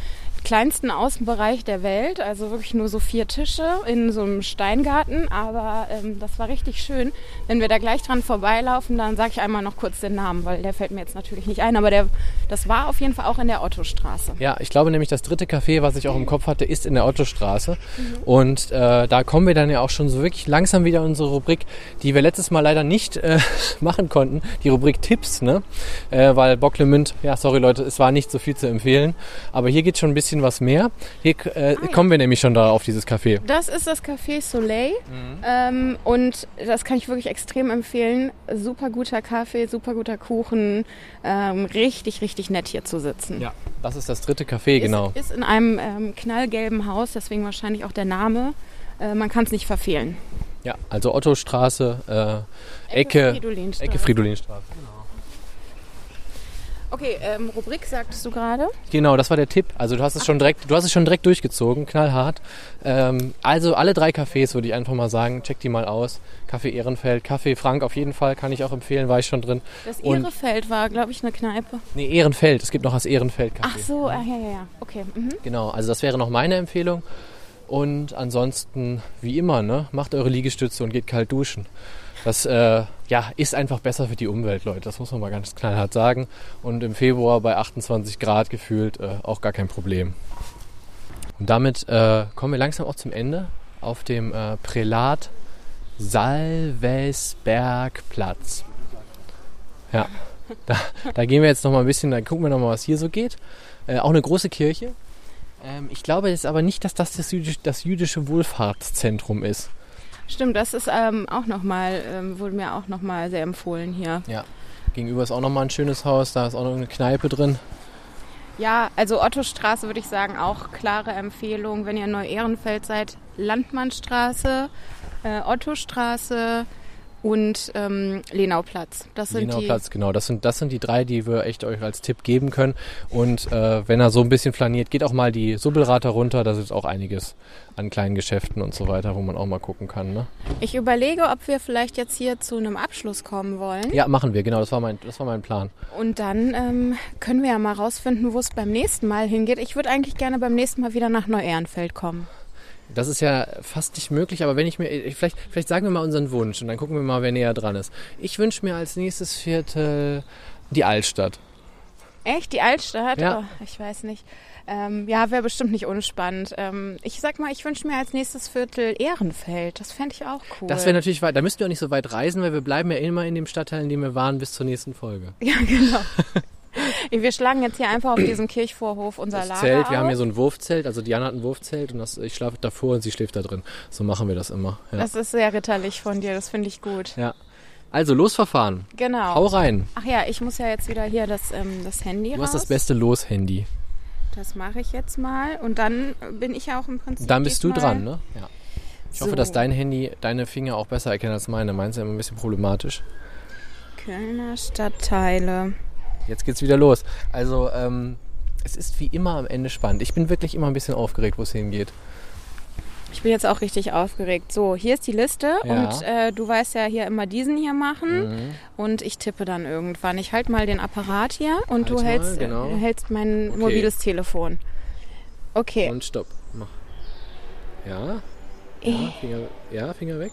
kleinsten Außenbereich der Welt, also wirklich nur so vier Tische in so einem Steingarten, aber ähm, das war richtig schön. Wenn wir da gleich dran vorbeilaufen, dann sage ich einmal noch kurz den Namen, weil der fällt mir jetzt natürlich nicht ein, aber der, das war auf jeden Fall auch in der Ottostraße. Ja, ich glaube nämlich, das dritte Café, was ich auch im Kopf hatte, ist in der Ottostraße mhm. und äh, da kommen wir dann ja auch schon so wirklich langsam wieder in unsere Rubrik, die wir letztes Mal leider nicht äh, machen konnten, die Rubrik Tipps, ne? Äh, weil Bocklemünd, ja sorry Leute, es war nicht so viel zu empfehlen, aber hier geht schon ein bisschen bisschen was mehr. Hier äh, ah, kommen wir nämlich schon da auf dieses Café. Das ist das Café Soleil mhm. ähm, und das kann ich wirklich extrem empfehlen. Super guter Kaffee, super guter Kuchen, ähm, richtig, richtig nett hier zu sitzen. Ja, das ist das dritte Café, ist, genau. Ist in einem ähm, knallgelben Haus, deswegen wahrscheinlich auch der Name. Äh, man kann es nicht verfehlen. Ja, also Ottostraße, äh, Ecke, Ecke Fridolinstraße. Ecke Fridolinstraße, genau. Okay, ähm, Rubrik sagtest du gerade? Genau, das war der Tipp. Also du hast es schon direkt, du hast es schon direkt durchgezogen, knallhart. Ähm, also alle drei Cafés würde ich einfach mal sagen, check die mal aus. Kaffee Ehrenfeld, Kaffee Frank auf jeden Fall, kann ich auch empfehlen, war ich schon drin. Das Ehrenfeld war, glaube ich, eine Kneipe. Nee, Ehrenfeld. Es gibt noch das Ehrenfeld Café. Ach so, ah, ja, ja, ja. Okay. Mhm. Genau, also das wäre noch meine Empfehlung. Und ansonsten, wie immer, ne, macht eure Liegestütze und geht kalt duschen. Das äh, ja, ist einfach besser für die Umwelt, Leute. Das muss man mal ganz knallhart sagen. Und im Februar bei 28 Grad gefühlt äh, auch gar kein Problem. Und damit äh, kommen wir langsam auch zum Ende auf dem äh, Prälat Salvesbergplatz. Ja, da, da, gehen wir jetzt noch mal ein bisschen, da gucken wir noch mal, was hier so geht. Äh, auch eine große Kirche. Ähm, ich glaube jetzt aber nicht, dass das das, jüdisch, das jüdische Wohlfahrtszentrum ist. Stimmt, das ist ähm, auch nochmal, ähm, wurde mir auch nochmal sehr empfohlen hier. Ja, gegenüber ist auch nochmal ein schönes Haus, da ist auch noch eine Kneipe drin. Ja, also Ottostraße würde ich sagen, auch klare Empfehlung, wenn ihr in Neu-Ehrenfeld seid, Landmannstraße, äh, Ottostraße, und ähm, Lenauplatz. Das sind Lenauplatz, die genau. Das sind, das sind die drei, die wir echt euch als Tipp geben können. Und äh, wenn er so ein bisschen flaniert, geht auch mal die Subbelrater runter. Da ist auch einiges an kleinen Geschäften und so weiter, wo man auch mal gucken kann. Ne? Ich überlege, ob wir vielleicht jetzt hier zu einem Abschluss kommen wollen. Ja, machen wir, genau. Das war mein, das war mein Plan. Und dann ähm, können wir ja mal rausfinden, wo es beim nächsten Mal hingeht. Ich würde eigentlich gerne beim nächsten Mal wieder nach Neu-Ehrenfeld kommen. Das ist ja fast nicht möglich, aber wenn ich mir, vielleicht, vielleicht sagen wir mal unseren Wunsch und dann gucken wir mal, wer näher dran ist. Ich wünsche mir als nächstes Viertel die Altstadt. Echt? Die Altstadt? Ja. Oh, ich weiß nicht. Ähm, ja, wäre bestimmt nicht unspannend. Ähm, ich sag mal, ich wünsche mir als nächstes Viertel Ehrenfeld. Das fände ich auch cool. Das wäre natürlich weit. Da müssten wir auch nicht so weit reisen, weil wir bleiben ja immer in dem Stadtteil, in dem wir waren, bis zur nächsten Folge. Ja, genau. Wir schlagen jetzt hier einfach auf diesem Kirchvorhof unser das Lager Zelt, auf. wir haben hier so ein Wurfzelt, also Diana hat ein Wurfzelt und das, ich schlafe davor und sie schläft da drin. So machen wir das immer. Ja. Das ist sehr ritterlich von dir, das finde ich gut. Ja. Also losverfahren. Genau. Hau rein. Ach ja, ich muss ja jetzt wieder hier das, ähm, das Handy Du raus. hast das beste Los-Handy. Das mache ich jetzt mal. Und dann bin ich ja auch im Prinzip. Dann bist du dran, ne? Ja. Ich so. hoffe, dass dein Handy deine Finger auch besser erkennt als meine. Meins ist ja immer ein bisschen problematisch. Kölner Stadtteile. Jetzt geht's wieder los. Also, ähm, es ist wie immer am Ende spannend. Ich bin wirklich immer ein bisschen aufgeregt, wo es hingeht. Ich bin jetzt auch richtig aufgeregt. So, hier ist die Liste ja. und äh, du weißt ja hier immer diesen hier machen mhm. und ich tippe dann irgendwann. Ich halte mal den Apparat hier und halt du hältst, mal, genau. hältst mein okay. mobiles Telefon. Okay. Und stopp. Mach. Ja. Ja, äh. Finger, ja, Finger weg.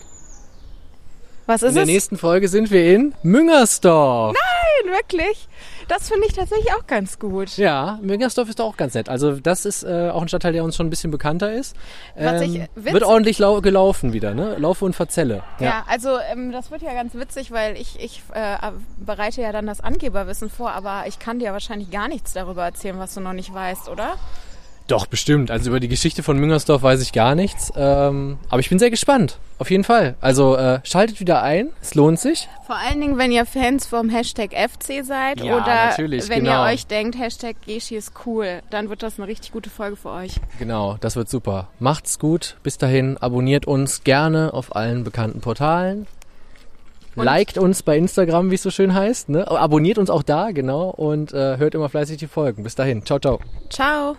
Was ist In der es? nächsten Folge sind wir in Müngersdorf. Nein, wirklich. Das finde ich tatsächlich auch ganz gut. Ja, Müngersdorf ist auch ganz nett. Also das ist äh, auch ein Stadtteil, der uns schon ein bisschen bekannter ist. Ähm, wird ordentlich lau gelaufen wieder, ne? Laufe und Verzelle. Ja, ja also ähm, das wird ja ganz witzig, weil ich, ich äh, bereite ja dann das Angeberwissen vor, aber ich kann dir wahrscheinlich gar nichts darüber erzählen, was du noch nicht weißt, oder? Doch, bestimmt. Also über die Geschichte von Müngersdorf weiß ich gar nichts. Ähm, aber ich bin sehr gespannt. Auf jeden Fall. Also äh, schaltet wieder ein. Es lohnt sich. Vor allen Dingen, wenn ihr Fans vom Hashtag FC seid ja, oder wenn genau. ihr euch denkt, Hashtag Geschi ist cool, dann wird das eine richtig gute Folge für euch. Genau, das wird super. Macht's gut. Bis dahin, abonniert uns gerne auf allen bekannten Portalen. Und Liked uns bei Instagram, wie es so schön heißt. Ne? Abonniert uns auch da, genau. Und äh, hört immer fleißig die Folgen. Bis dahin. Ciao, ciao. Ciao.